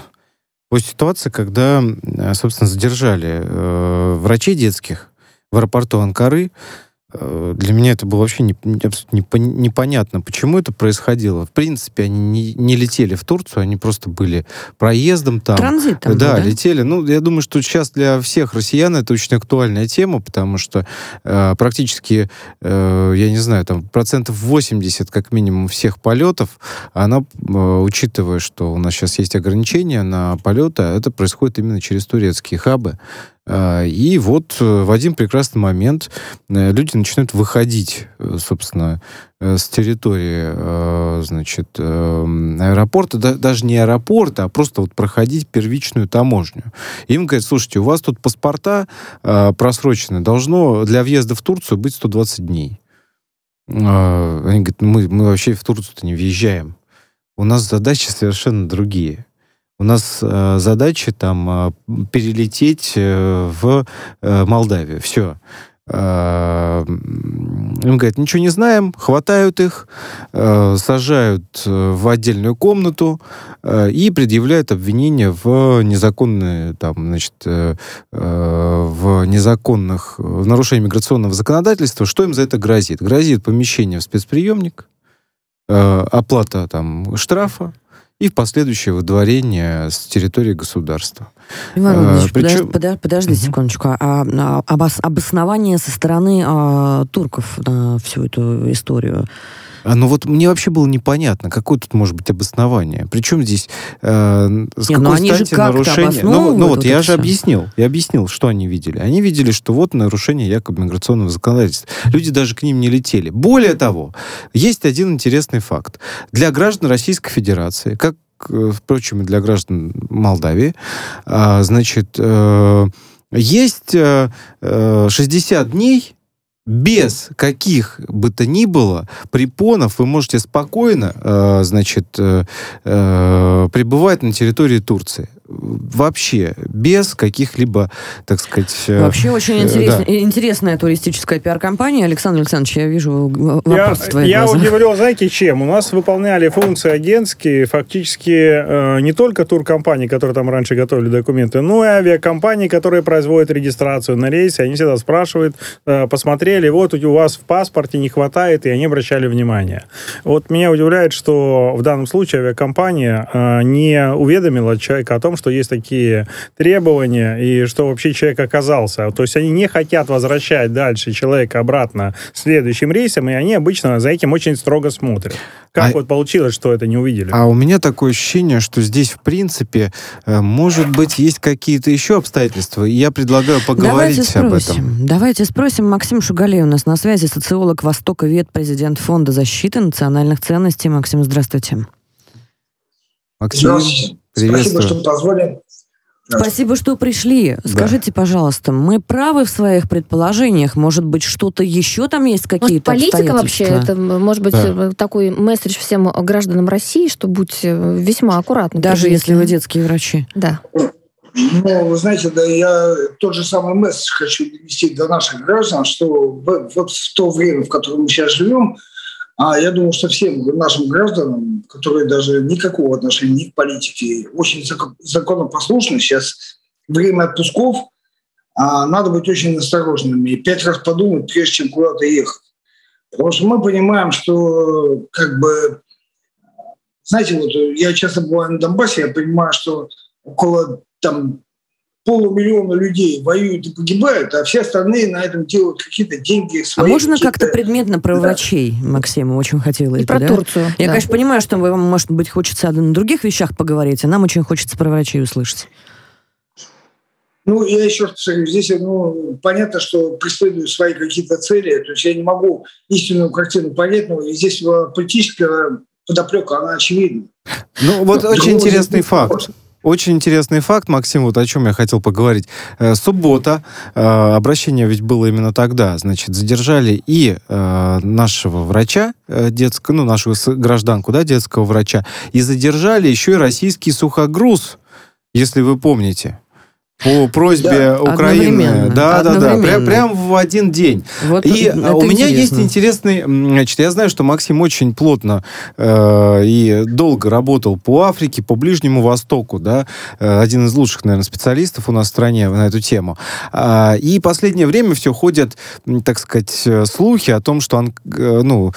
по ситуации, когда, э, собственно, задержали э, врачей детских в аэропорту Анкары, для меня это было вообще не, абсолютно непонятно, почему это происходило. В принципе, они не, не летели в Турцию, они просто были проездом там. Транзитом. Да, да, летели. Ну, я думаю, что сейчас для всех россиян это очень актуальная тема, потому что э, практически, э, я не знаю, там процентов 80 как минимум всех полетов, она, э, учитывая, что у нас сейчас есть ограничения на полеты, это происходит именно через турецкие хабы. А, и вот э, в один прекрасный момент э, люди начинают выходить, э, собственно, с территории, значит, аэропорта, даже не аэропорта, а просто вот проходить первичную таможню. Им говорят, слушайте, у вас тут паспорта просрочены, должно для въезда в Турцию быть 120 дней. А, они говорят, мы, мы вообще в Турцию-то не въезжаем. У нас задачи совершенно другие. У нас э, задача там э, перелететь э, в э, Молдавию. Все. Э, им говорят, ничего не знаем, хватают их, э, сажают э, в отдельную комнату и предъявляют обвинения в незаконные, там, значит, в незаконных, в нарушении миграционного законодательства. Что им за это грозит? Грозит помещение в спецприемник, оплата там штрафа, и в последующее выдворение с территории государства. Иван Ильич, а, Причем... подожди, подожди угу. секундочку. А, а обоснование со стороны а, турков на всю эту историю а, ну вот мне вообще было непонятно, какое тут может быть обоснование. Причем здесь э, с Не, ну какой стати нарушение... Ну, ну вот я же все. объяснил. Я объяснил, что они видели. Они видели, что вот нарушение якобы миграционного законодательства. Люди даже к ним не летели. Более того, есть один интересный факт. Для граждан Российской Федерации, как, э, впрочем, и для граждан Молдавии, э, значит, э, есть э, 60 дней без каких бы то ни было препонов вы можете спокойно, э, значит, э, э, пребывать на территории Турции вообще без каких-либо, так сказать... Э, вообще очень интерес... да. интересная туристическая пиар-компания. Александр Александрович, я вижу вопрос я, Я глазах. удивлен, знаете, чем? У нас выполняли функции агентские фактически э, не только туркомпании, которые там раньше готовили документы, но и авиакомпании, которые производят регистрацию на рейсе. Они всегда спрашивают, э, посмотрели, вот у вас в паспорте не хватает, и они обращали внимание. Вот меня удивляет, что в данном случае авиакомпания э, не уведомила человека о том, том, что есть такие требования, и что вообще человек оказался. То есть они не хотят возвращать дальше человека обратно следующим рейсом, и они обычно за этим очень строго смотрят. Как а, вот получилось, что это не увидели? А у меня такое ощущение, что здесь, в принципе, э, может быть, есть какие-то еще обстоятельства. Я предлагаю поговорить Давайте об этом. Давайте спросим. Максим Шугалей у нас на связи, социолог Востока Вет, президент Фонда защиты национальных ценностей. Максим, здравствуйте. Максим, Спасибо, что позвали. Спасибо, что пришли. Да. Скажите, пожалуйста, мы правы в своих предположениях? Может быть, что-то еще там есть какие-то может, политика вообще, это может быть да. такой месседж всем гражданам России, что будьте весьма аккуратны. Даже если вы детские врачи. Да. Ну, вы знаете, да, я тот же самый месседж хочу донести до наших граждан, что в, вот в то время, в котором мы сейчас живем, а я думаю, что всем нашим гражданам, которые даже никакого отношения ни к политике, очень законопослушны, сейчас время отпусков, а надо быть очень осторожными и пять раз подумать, прежде чем куда-то ехать. Потому что мы понимаем, что как бы, знаете, вот я часто бываю на Донбассе, я понимаю, что около там полумиллиона людей воюют и погибают, а все остальные на этом делают какие-то деньги. Свои, а можно как-то предметно про да. врачей, Максим, очень хотелось и бы, про да? Турцию. Я, да. конечно, понимаю, что вам, может быть, хочется о других вещах поговорить, а нам очень хочется про врачей услышать. Ну, я еще раз повторю, здесь ну, понятно, что преследую свои какие-то цели, то есть я не могу истинную картину понять, но здесь политическая подоплека, она очевидна. Ну, вот но, очень интересный факт. Очень интересный факт, Максим, вот о чем я хотел поговорить. Э, суббота, э, обращение ведь было именно тогда, значит, задержали и э, нашего врача детского, ну, нашу гражданку, да, детского врача, и задержали еще и российский сухогруз, если вы помните по просьбе да, Украины. Да, да, да. Прям, прям в один день. Вот и у меня интересно. есть интересный... Значит, я знаю, что Максим очень плотно э, и долго работал по Африке, по Ближнему Востоку, да, э, один из лучших, наверное, специалистов у нас в стране на эту тему. А, и последнее время все ходят, так сказать, э, слухи о том, что э, ну,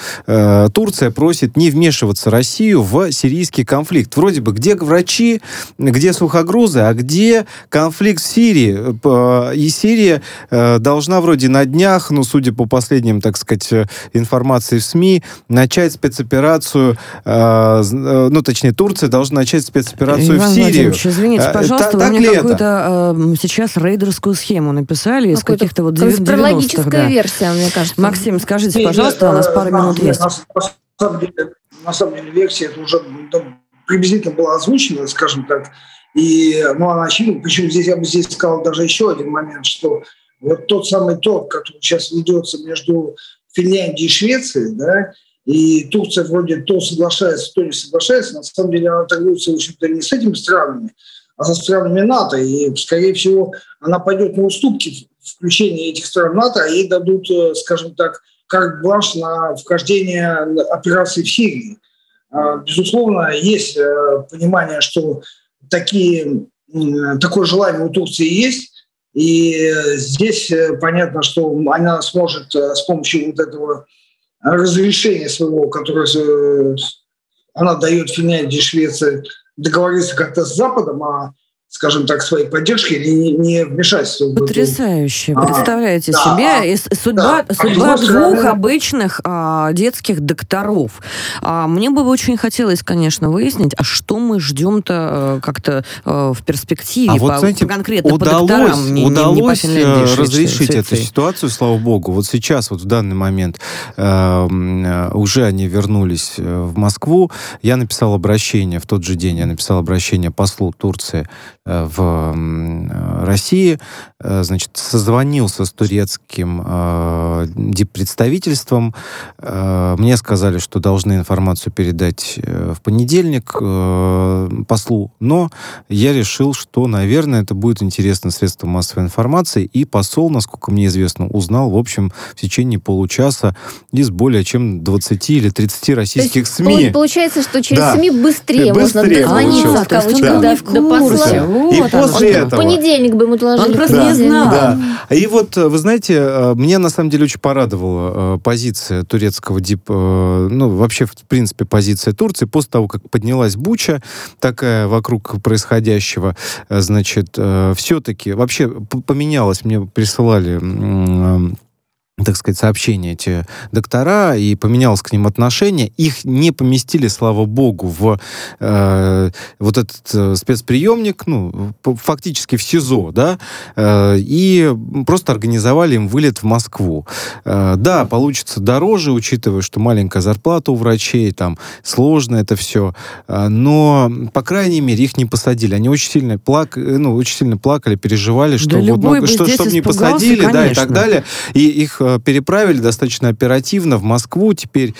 Турция просит не вмешиваться Россию в сирийский конфликт. Вроде бы, где врачи, где сухогрузы, а где конфликт конфликт в Сирии. И Сирия э, должна вроде на днях, ну, судя по последним, так сказать, э, информации в СМИ, начать спецоперацию, э, ну, точнее, Турция должна начать спецоперацию Иван в Сирию. извините, пожалуйста, так, вы мне какую-то э, сейчас рейдерскую схему написали из каких-то вот 90-х. Да. версия, мне кажется. Максим, скажите, пожалуйста, у нас пару минут есть. На самом деле, на самом деле версия это уже приблизительно была озвучена, скажем так, и, ну, она очевидна. Причем здесь я бы здесь сказал даже еще один момент, что вот тот самый торг, который сейчас ведется между Финляндией и Швецией, да, и Турция вроде то соглашается, то не соглашается, на самом деле она торгуется, в общем-то, не с этими странами, а со странами НАТО. И, скорее всего, она пойдет на уступки в включении этих стран НАТО, а ей дадут, э, скажем так, карт бланш на вхождение операции в Сирии. А, безусловно, есть э, понимание, что такие, такое желание у Турции есть. И здесь э, понятно, что она сможет э, с помощью вот этого разрешения своего, которое э, она дает Финляндии, Швеции, договориться как-то с Западом, а скажем так, своей поддержки или не, не вмешательства. Потрясающе. А, Представляете да, себе а, судьба, да, судьба двух стороны... обычных а, детских докторов. А, мне бы очень хотелось, конечно, выяснить, а что мы ждем-то э, как-то а, в перспективе, а по, вот, знаете, конкретно удалось, по докторам, не, удалось не, не по э, разрешить эту ситуацию, слава богу. Вот сейчас, вот в данный момент э, уже они вернулись в Москву. Я написал обращение, в тот же день я написал обращение послу Турции в России, э, значит, созвонился с турецким э, представительством. Мне сказали, что должны информацию передать в понедельник послу, но я решил, что, наверное, это будет интересно средство массовой информации, и посол, насколько мне известно, узнал, в общем, в течение получаса из более чем 20 или 30 российских есть, СМИ. Получается, что через да. СМИ быстрее, быстрее можно дозвониться, да. до посла. Вот и после этого... понедельник бы ему доложили. Он просто не знал. Да. И вот, вы знаете, э, мне на самом деле очень порадовала э, позиция турецкого дип... Э, ну, вообще, в принципе, позиция Турции после того, как поднялась Буча такая вокруг происходящего, значит, все-таки вообще поменялось, мне присылали так сказать, сообщения эти доктора, и поменялось к ним отношение. Их не поместили, слава богу, в э, вот этот э, спецприемник, ну, фактически в СИЗО, да, э, и просто организовали им вылет в Москву. Э, да, получится дороже, учитывая, что маленькая зарплата у врачей, там, сложно это все, э, но, по крайней мере, их не посадили. Они очень сильно, плак, э, ну, очень сильно плакали, переживали, что, да вот, ну, что, чтобы не посадили, конечно. да, и так далее. И их э, переправили достаточно оперативно в Москву. Теперь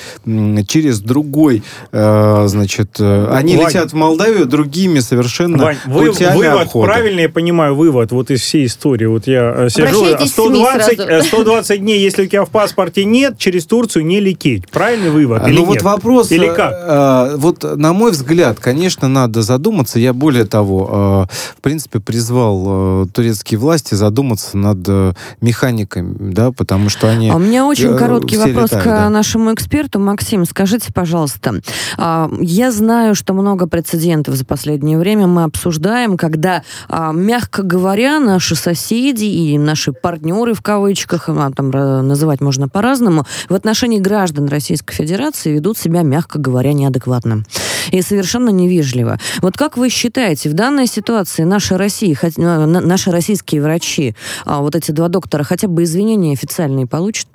через другой, э, значит, э, они Вань, летят в Молдавию другими совершенно Вань, вы, путями вывод, обхода. правильно я понимаю вывод вот из всей истории. Вот я сижу, Обращайтесь в СМИ 120, сразу. э, 120 дней, если у тебя в паспорте нет, через Турцию не лететь. Правильный вывод или ну вот нет? вопрос, Или э, как? э, вот на мой взгляд, конечно, надо задуматься. Я более того, э, в принципе, призвал э, турецкие власти задуматься над э, механиками, да, потому что они... А у меня очень э, короткий вопрос летают, к да. нашему эксперту. Максим, скажите, пожалуйста, а, я знаю, что много прецедентов за последнее время мы обсуждаем, когда, а, мягко говоря, наши соседи и наши партнеры, в кавычках, а, там называть можно по-разному, в отношении граждан Российской Федерации ведут себя, мягко говоря, неадекватно и совершенно невежливо. Вот как вы считаете, в данной ситуации наши, России, на- наши российские врачи, а, вот эти два доктора, хотя бы извинения официальные получат?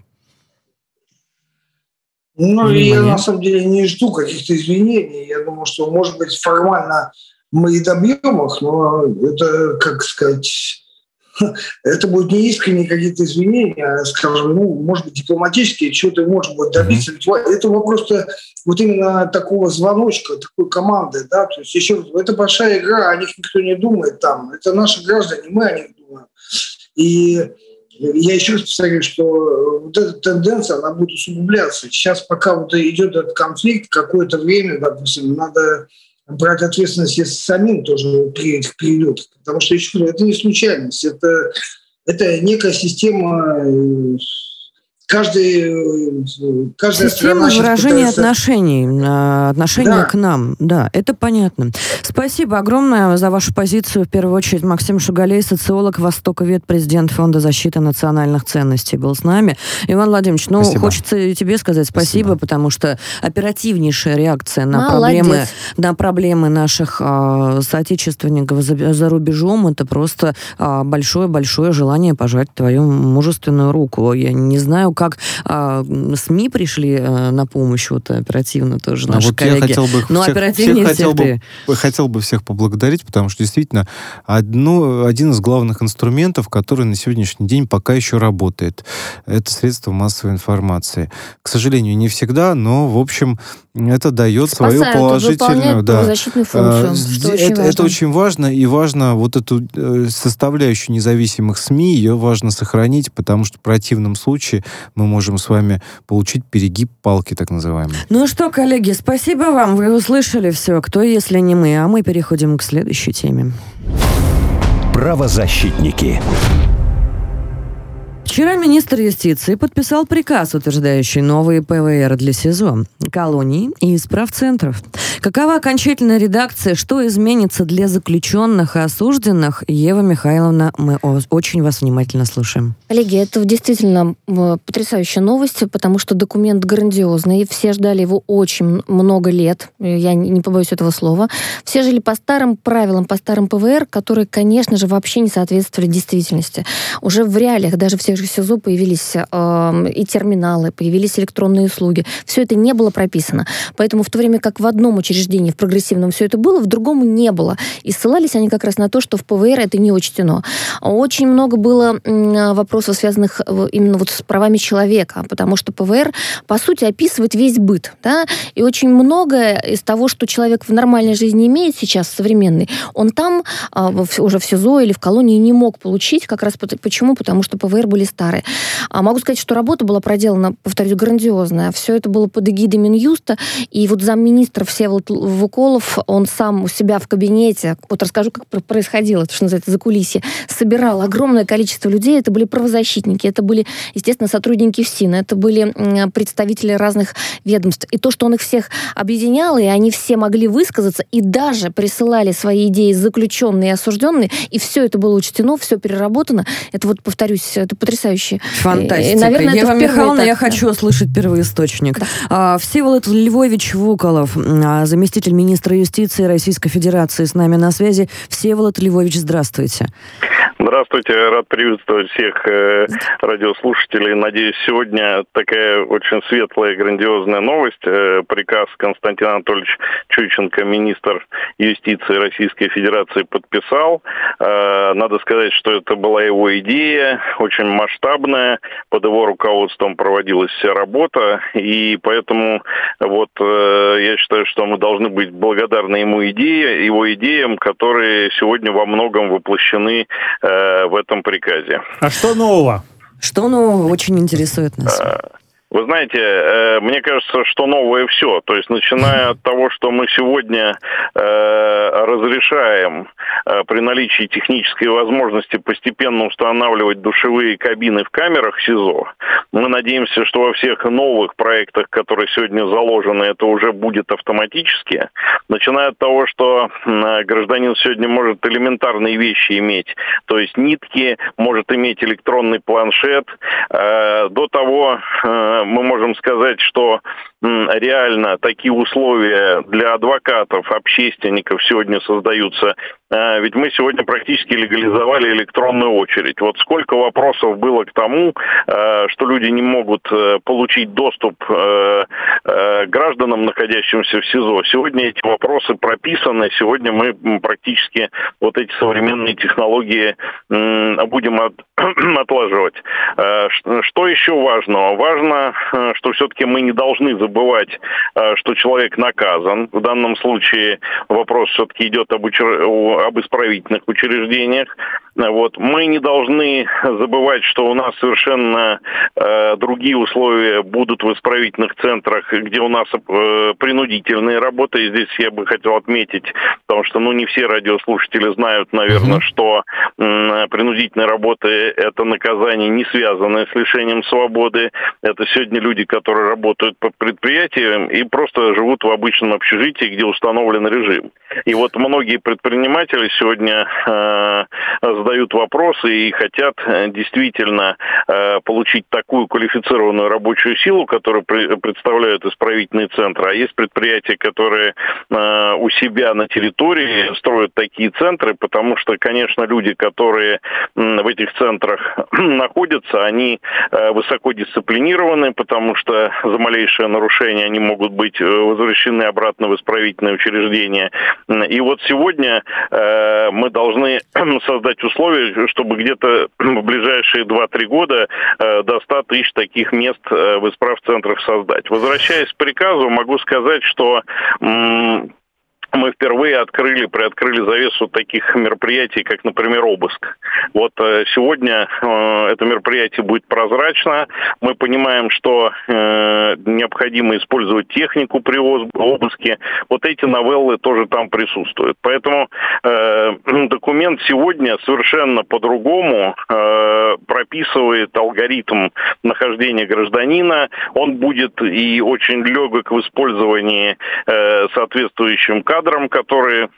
Ну, Внимание. я на самом деле не жду каких-то извинений. Я думаю, что, может быть, формально мы и добьем их, но это, как сказать, это будет не искренние какие-то извинения, а, скажем, ну, может быть, дипломатические, чего-то может быть добиться. Во- Это вопрос-то вот именно такого звоночка, такой команды, да, то есть еще раз, это большая игра, о них никто не думает там, это наши граждане, мы о них думаем. И я еще раз повторю, что э, вот эта тенденция, она будет усугубляться. Сейчас, пока вот идет этот конфликт, какое-то время, допустим, надо брать ответственность, если самим тоже приедет вперед. Потому что, еще раз, это не случайность, это, это некая система, э, каждый, э, каждая Система страна выражения пытается- отношений, э, отношения Да. к нам. Да, это понятно. Спасибо огромное за вашу позицию. В первую очередь Максим Шугалей, социолог, востоковед, президент Фонда защиты национальных ценностей был с нами. Иван Владимирович, ну, Спасибо. хочется и тебе сказать спасибо, Спасибо. потому что оперативнейшая реакция на Молодец. проблемы на проблемы наших а, соотечественников за, за рубежом, это просто а, большое-большое желание пожать твою мужественную руку. Я не знаю, как а, СМИ пришли а, на помощь вот оперативно тоже А наши вот коллеги. я хотел бы Но всех, всех хотел, бы, хотел бы всех поблагодарить, потому что действительно одно, один из главных инструментов, который на сегодняшний день пока еще работает, это средства массовой информации. К сожалению, не всегда, но, в общем, это дает свою Спасают, положительную... Да, правозащитную функцию, Э, что зде- очень это, важно. это очень важно, и важно вот эту э, составляющую независимых СМИ, ее важно сохранить, потому что в противном случае мы можем с вами получить перегиб палки, так называемый. Ну что, коллеги, спасибо вам. Вы услышали все. Кто, если не мы? А мы переходим к следующей теме. Правозащитники. Вчера министр юстиции подписал приказ, утверждающий новые ПВР для СИЗО, колоний и исправцентров. Какова окончательная редакция, что изменится для заключенных и осужденных? Ева Михайловна, мы очень вас внимательно слушаем. Коллеги, это действительно м, потрясающая новость, потому что документ грандиозный. Все ждали его очень много лет. Я не побоюсь этого слова. Все жили по старым правилам, по старым ПВР, которые, конечно же, вообще не соответствовали действительности. Уже в реалиях, даже в тех же СИЗО появились эм, и терминалы, появились электронные услуги. Все это не было прописано. Поэтому в то время как в одном учреждении, в прогрессивном, все это было, в другом не было. И ссылались они как раз на то, что в ПВР это не учтено. Очень много было вопросов, связанных э, именно вот с правами человека, потому что ПВР, по сути, описывает весь быт. Да? И очень многое из того, что человек в нормальной жизни имеет сейчас, современный, он там в- уже в СИЗО или в колонии не мог получить. Как раз почему? Потому что ПВР были старые. А могу сказать, что работа была проделана, повторюсь, грандиозная. Все это было под эгидой Минюста, и вот замминистра Всеволод Вуколов, он сам у себя в кабинете, вот расскажу, как происходило, это что называется, за кулисье, собирал огромное количество людей, это были правозащитники, это были, естественно, сотрудники ФСИН, это были представители разных ведомств. И то, что он их всех объединял, и они все могли высказаться, и даже присылали свои идеи заключенные и осужденные, и все это было учтено, все переработано, это вот, повторюсь, это потрясающе. Фантастика. И, наверное, Ева Михайловна, я хочу услышать первоисточник. Да. А, Всеволод Львович Вуколов, а, заместитель министра юстиции Российской Федерации, с нами на связи. Всеволод Львович, здравствуйте. Здравствуйте, рад приветствовать всех э, радиослушателей. Надеюсь, сегодня такая очень светлая, грандиозная новость. Э, приказ Константина Анатольевич Чученко, министр юстиции Российской Федерации, подписал. Э, надо сказать, что это была его идея, очень масштабная. Под его руководством проводилась вся работа, и поэтому вот э, я считаю, что мы должны быть благодарны ему идее, его идеям, которые сегодня во многом воплощены э, в этом приказе. А что нового? Что нового очень интересует нас? Э, вы знаете, э, мне кажется, что новое все. То есть, начиная от того, что мы сегодня э, разрешаем э, при наличии технической возможности постепенно устанавливать душевые кабины в камерах СИЗО, мы надеемся, что во всех новых проектах, которые сегодня заложены, это уже будет автоматически. Начиная от того, что гражданин сегодня может элементарные вещи иметь, то есть нитки, может иметь электронный планшет, до того мы можем сказать, что реально такие условия для адвокатов, общественников сегодня создаются. А, ведь мы сегодня практически легализовали электронную очередь. Вот сколько вопросов было к тому, а, что люди не могут э, получить доступ э, э, гражданам, находящимся в СИЗО. Сегодня эти вопросы прописаны. Сегодня мы практически вот эти современные технологии будем от, отлаживать. А, что еще важного? Важно, что все-таки мы не должны забывать забывать, э, что человек наказан. В данном случае вопрос все-таки идет об, учр... об исправительных учреждениях. Вот. Мы не должны забывать, что у нас совершенно э, другие условия будут в исправительных центрах, где у нас э, принудительные работы. И здесь я бы хотел отметить, потому что ну, не все радиослушатели знают, наверное, uh-huh. что э, принудительные работы – это наказание, не связанное с лишением свободы. Это сегодня люди, которые работают по предприятиям и просто живут в обычном общежитии, где установлен режим. И вот многие предприниматели сегодня э, задают вопросы и хотят э, действительно э, получить такую квалифицированную рабочую силу, которую представляют исправительные центры. А есть предприятия, которые э, у себя на территории строят такие центры, потому что, конечно, люди, которые в этих центрах находятся, они высоко дисциплинированы, потому что за малейшее нарушение они могут быть возвращены обратно в исправительное учреждение. И вот сегодня мы должны создать условия, чтобы где-то в ближайшие 2-3 года э, до 100 тысяч таких мест э, в исправцентрах создать. Возвращаясь к приказу, могу сказать, что мы впервые открыли, приоткрыли завесу таких мероприятий, как, например, обыск. Вот э, сегодня э, это мероприятие будет прозрачно. Мы понимаем, что э, необходимо использовать технику при обыске. Вот эти новеллы тоже там присутствуют. Поэтому документ сегодня совершенно по-другому прописывает алгоритм нахождения гражданина. Он будет и очень легок в использовании соответствующим кадром кадрам, которые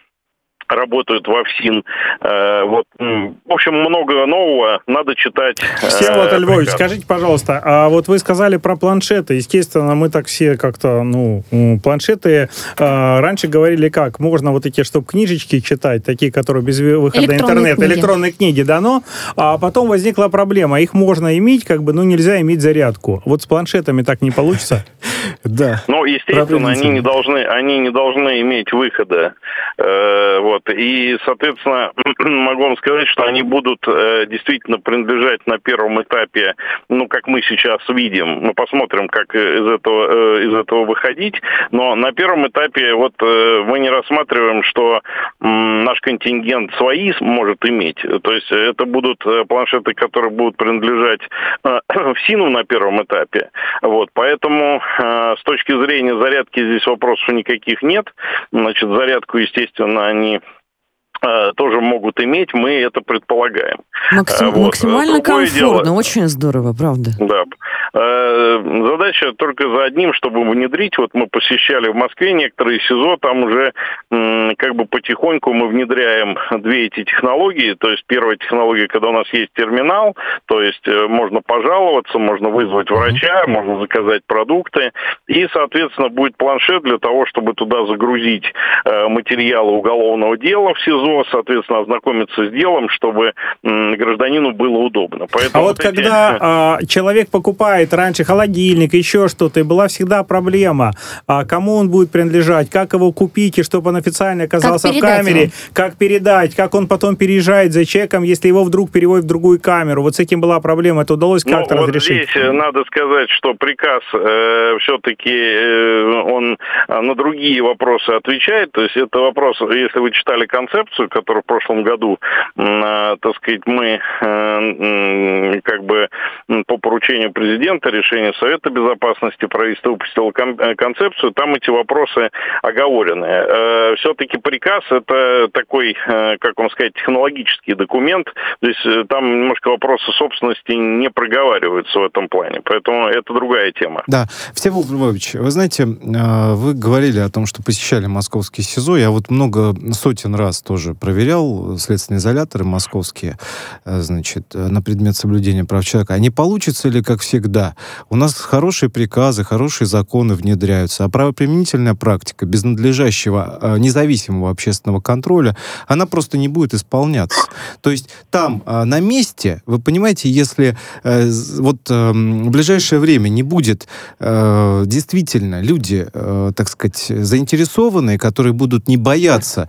работают во ФСИН. Э, вот, в общем, много нового, надо читать. Всеволод э, Львович, скажите, пожалуйста, а вот вы сказали про планшеты. Естественно, мы так все как-то, ну, планшеты э, раньше говорили как, можно вот такие, чтобы книжечки читать, такие, которые без выхода интернета, книги. электронные книги дано, а потом возникла проблема, их можно иметь, как бы, ну, нельзя иметь зарядку. Вот с планшетами так не получится? Да. Ну, естественно, они не должны, они не должны иметь выхода. Э, вот. И, соответственно, могу вам сказать, что они будут э, действительно принадлежать на первом этапе, ну, как мы сейчас видим. Мы посмотрим, как из этого, э, из этого выходить. Но на первом этапе вот мы не рассматриваем, что наш контингент свои может иметь. То есть это будут планшеты, которые будут принадлежать в СИНу на первом этапе. Вот. Поэтому с точки зрения зарядки здесь вопросов никаких нет. Значит, зарядку, естественно, они тоже могут иметь, мы это предполагаем. Максим, вот. Максимально Другое комфортно, дело, очень здорово, правда. Да. Э, задача только за одним, чтобы внедрить. Вот мы посещали в Москве некоторые СИЗО, там уже как бы потихоньку мы внедряем две эти технологии. То есть первая технология, когда у нас есть терминал, то есть э, можно пожаловаться, можно вызвать врача, можно заказать продукты, и, соответственно, будет планшет для того, чтобы туда загрузить материалы уголовного дела в СИЗО, СИЗО, соответственно, ознакомиться с делом, чтобы гражданину было удобно. Поэтому а вот, вот когда эти... человек покупает раньше холодильник, еще что-то, и была всегда проблема, а кому он будет принадлежать, как его купить, и чтобы он официально оказался в камере, его? как передать, как он потом переезжает за чеком, если его вдруг переводят в другую камеру. Вот с этим была проблема, это удалось ну, как-то вот разрешить? здесь э, надо сказать, что приказ э, все-таки э, он э, на другие вопросы отвечает, то есть это вопрос, если вы читали концепцию, концепцию, которую в прошлом году, э, так сказать, мы э, как бы по поручению президента, решению Совета Безопасности правительство выпустило э, концепцию, там эти вопросы оговорены. Все-таки приказ это такой, как вам сказать, технологический документ, то есть там немножко вопросы собственности не проговариваются в этом плане, поэтому это другая тема. Да, Всеволод Львович, вы знаете, вы говорили о том, что посещали московский СИЗО, я вот много сотен раз тоже тоже проверял следственные изоляторы московские, э, значит, э, на предмет соблюдения прав человека. А не получится ли, как всегда? У нас хорошие приказы, хорошие законы внедряются, а правоприменительная практика без надлежащего э, независимого общественного контроля, она просто не будет исполняться. То есть там, на месте, вы понимаете, если вот в ближайшее время не будет действительно люди, так сказать, заинтересованные, которые будут не бояться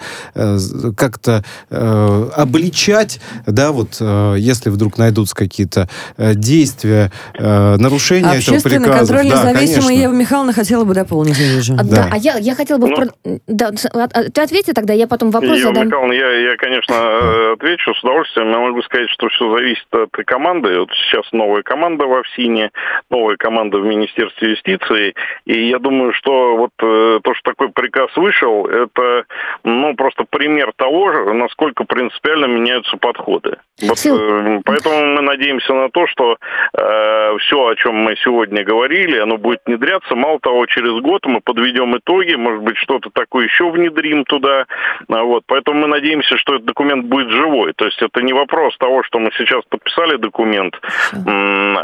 как-то э, обличать, да, вот э, если вдруг найдутся какие-то э, действия, э, нарушения этого приказа. Общественный контроль независимый Ева Михайловна хотела бы дополнить, я вижу. А, да. да, а я, я хотела бы... Ну, про... да, а, а, ты ответи тогда, я потом вопрос Ева задам. Михайловна, я, я, конечно, э, отвечу с удовольствием. Я могу сказать, что все зависит от команды. Вот сейчас новая команда в ФСИНе, новая команда в Министерстве юстиции. И я думаю, что вот э, то, что такой приказ вышел, это ну, просто пример того, того, насколько принципиально меняются подходы. Вот, э, поэтому мы надеемся на то, что э, все, о чем мы сегодня говорили, оно будет внедряться. Мало того, через год мы подведем итоги, может быть, что-то такое еще внедрим туда. А вот, поэтому мы надеемся, что этот документ будет живой. То есть это не вопрос того, что мы сейчас подписали документ,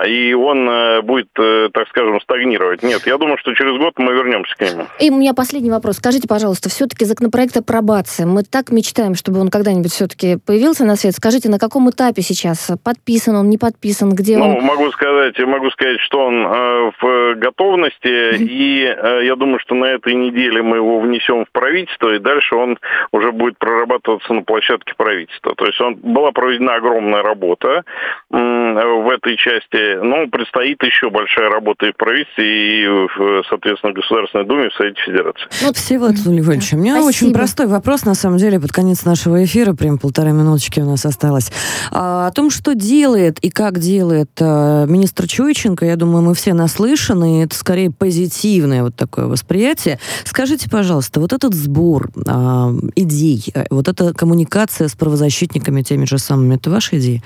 и он э, будет, э, так скажем, стагнировать. Нет, я думаю, что через год мы вернемся к нему. И у меня последний вопрос. Скажите, пожалуйста, все-таки законопроект о пробации. Мы так мечтаем мечтаем, чтобы он когда-нибудь все-таки появился на свет. Скажите, на каком этапе сейчас? Подписан он, не подписан? Где ну, он? могу сказать, могу сказать, что он э, в готовности, mm-hmm. и э, я думаю, что на этой неделе мы его внесем в правительство, и дальше он уже будет прорабатываться на площадке правительства. То есть он, была проведена огромная работа э, в этой части, но предстоит еще большая работа и в правительстве, и, в, соответственно, в Государственной Думе, в Совете Федерации. Вот, Всеволод Львович, у меня Спасибо. очень простой вопрос, на самом деле, под конец конец нашего эфира, прям полторы минуточки у нас осталось, а, о том, что делает и как делает а, министр Чуйченко, я думаю, мы все наслышаны, и это скорее позитивное вот такое восприятие. Скажите, пожалуйста, вот этот сбор а, идей, э, вот эта коммуникация с правозащитниками теми же самыми, это ваша идея?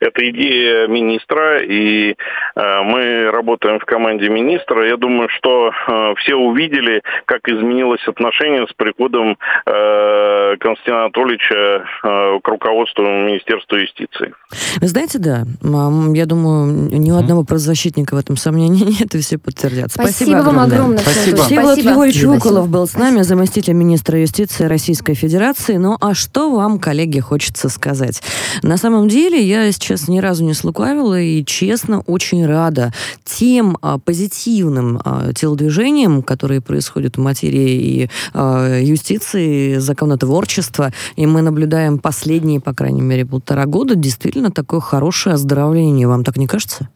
Это идея министра, и э, мы работаем в команде министра. Я думаю, что э, все увидели, как изменилось отношение с приходом э, Константина Анатольевича к руководству Министерства юстиции. Вы знаете, да, я думаю, ни у одного правозащитника в этом сомнений нет, и все подтвердят. Спасибо, Спасибо вам огромное. Спасибо. Всеволод Львович Уколов был с нами, заместитель министра юстиции Российской Федерации. Ну, а что вам, коллеги, хочется сказать? На самом деле, я сейчас сейчас ни разу не слукавила и, честно, очень рада тем а, позитивным а, телодвижениям, которые происходят в материи и а, юстиции, законотворчества, и мы наблюдаем последние, по крайней мере, полтора года, действительно такое хорошее оздоровление. Вам так не кажется?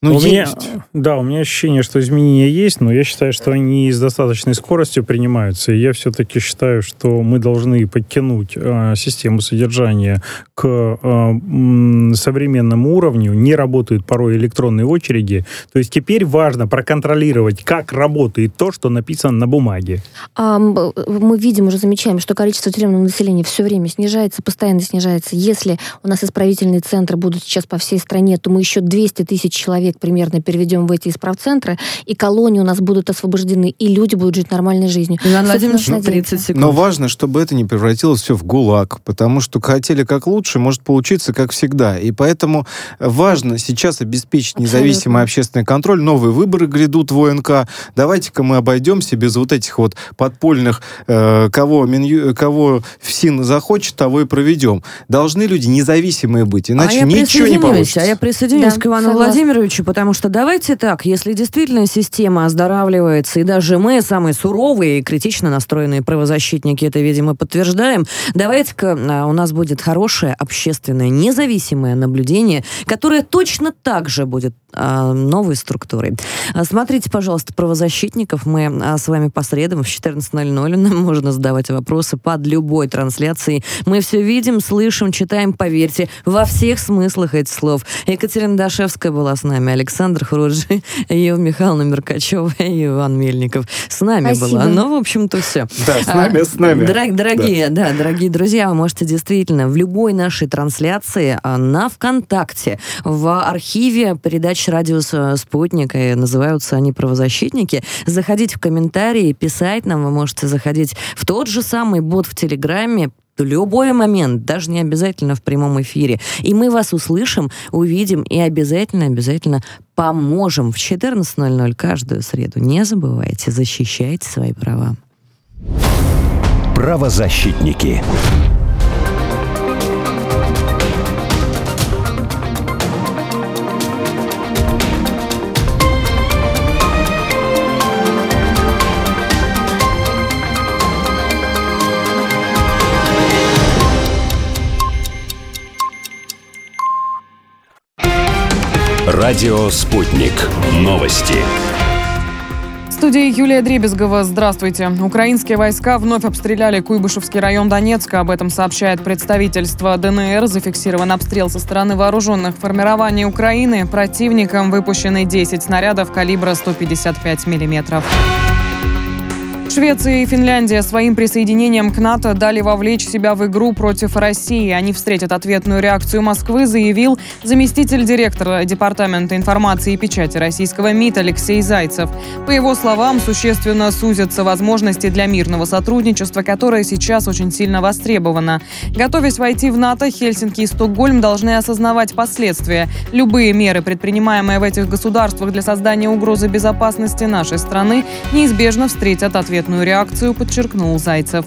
Ну, у меня, да, у меня ощущение, что изменения есть, но я считаю, что они с достаточной скоростью принимаются. И я все-таки считаю, что мы должны подтянуть э, систему содержания к э, современному уровню. Не работают порой электронные очереди. То есть теперь важно проконтролировать, как работает то, что написано на бумаге. А, мы видим, уже замечаем, что количество тюремного населения все время снижается, постоянно снижается. Если у нас исправительные центры будут сейчас по всей стране, то мы еще 200 тысяч человек человек примерно переведем в эти исправцентры, и колонии у нас будут освобождены, и люди будут жить нормальной жизнью. Иван Владимирович, 30 секунд. Но важно, чтобы это не превратилось все в ГУЛАГ, потому что хотели как лучше, может получиться как всегда. И поэтому важно сейчас обеспечить независимый Абсолютно. общественный контроль. Новые выборы грядут в ОНК. Давайте-ка мы обойдемся без вот этих вот подпольных, э, кого, Миню, кого ФСИН захочет, того и проведем. Должны люди независимые быть, иначе а ничего не получится. А я присоединюсь да, к Ивану согласна. Владимировичу случае, потому что давайте так, если действительно система оздоравливается, и даже мы, самые суровые и критично настроенные правозащитники, это, видимо, подтверждаем, давайте-ка а, у нас будет хорошее общественное независимое наблюдение, которое точно так же будет а, новой структурой. А, смотрите, пожалуйста, правозащитников. Мы с вами по средам в 14.00 нам можно задавать вопросы под любой трансляцией. Мы все видим, слышим, читаем, поверьте, во всех смыслах этих слов. Екатерина Дашевская была с нами, Александр Хруджи, Ева Михайловна Меркачева и Иван Мельников. С нами Спасибо. была. Ну, в общем-то, все. Да, с нами, с нами. Дорог, дорогие, да. да, дорогие друзья, вы можете действительно в любой нашей трансляции на ВКонтакте, в архиве передачи передач радио «Спутник», и называются они «Правозащитники». Заходите в комментарии, писать нам, вы можете заходить в тот же самый бот в Телеграме, любой момент, даже не обязательно в прямом эфире. И мы вас услышим, увидим и обязательно-обязательно поможем в 14.00 каждую среду. Не забывайте, защищайте свои права. Правозащитники. Радио «Спутник». Новости. В студии Юлия Дребезгова. Здравствуйте. Украинские войска вновь обстреляли Куйбышевский район Донецка. Об этом сообщает представительство ДНР. Зафиксирован обстрел со стороны вооруженных формирований Украины. Противникам выпущены 10 снарядов калибра 155 миллиметров. Швеция и Финляндия своим присоединением к НАТО дали вовлечь себя в игру против России. Они встретят ответную реакцию Москвы, заявил заместитель директора Департамента информации и печати российского МИД Алексей Зайцев. По его словам, существенно сузятся возможности для мирного сотрудничества, которое сейчас очень сильно востребовано. Готовясь войти в НАТО, Хельсинки и Стокгольм должны осознавать последствия. Любые меры, предпринимаемые в этих государствах для создания угрозы безопасности нашей страны, неизбежно встретят ответ ответную реакцию, подчеркнул Зайцев.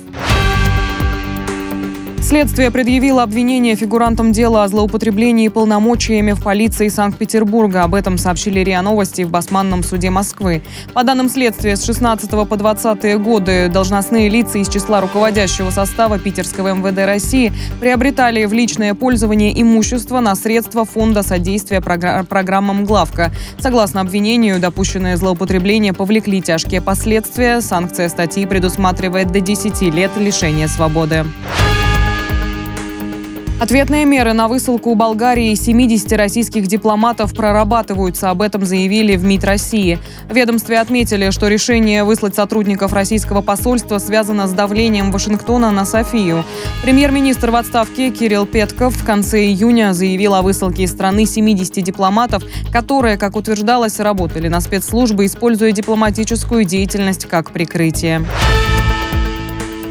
Следствие предъявило обвинение фигурантам дела о злоупотреблении полномочиями в полиции Санкт-Петербурга. Об этом сообщили РИА Новости в Басманном суде Москвы. По данным следствия, с 16 по 20 годы должностные лица из числа руководящего состава Питерского МВД России приобретали в личное пользование имущество на средства Фонда содействия программам «Главка». Согласно обвинению, допущенное злоупотребление повлекли тяжкие последствия. Санкция статьи предусматривает до 10 лет лишения свободы. Ответные меры на высылку Болгарии 70 российских дипломатов прорабатываются. Об этом заявили в МИД России. В ведомстве отметили, что решение выслать сотрудников российского посольства связано с давлением Вашингтона на Софию. Премьер-министр в отставке Кирилл Петков в конце июня заявил о высылке из страны 70 дипломатов, которые, как утверждалось, работали на спецслужбы, используя дипломатическую деятельность как прикрытие.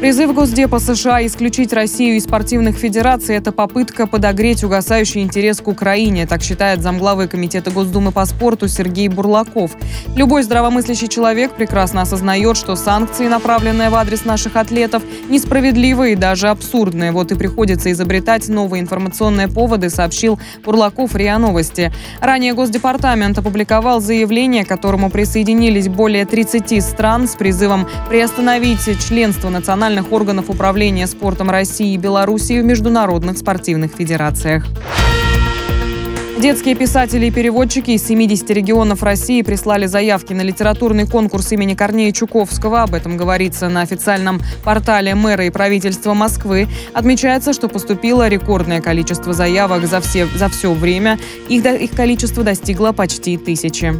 Призыв Госдепа США исключить Россию из спортивных федераций – это попытка подогреть угасающий интерес к Украине, так считает замглавы Комитета Госдумы по спорту Сергей Бурлаков. Любой здравомыслящий человек прекрасно осознает, что санкции, направленные в адрес наших атлетов, несправедливые и даже абсурдные. Вот и приходится изобретать новые информационные поводы, сообщил Бурлаков РИА Новости. Ранее Госдепартамент опубликовал заявление, к которому присоединились более 30 стран с призывом приостановить членство национального национальных органов управления спортом России и Белоруссии в международных спортивных федерациях. Детские писатели и переводчики из 70 регионов России прислали заявки на литературный конкурс имени Корнея Чуковского. Об этом говорится на официальном портале мэра и правительства Москвы. Отмечается, что поступило рекордное количество заявок за все, за все время. Их, их количество достигло почти тысячи.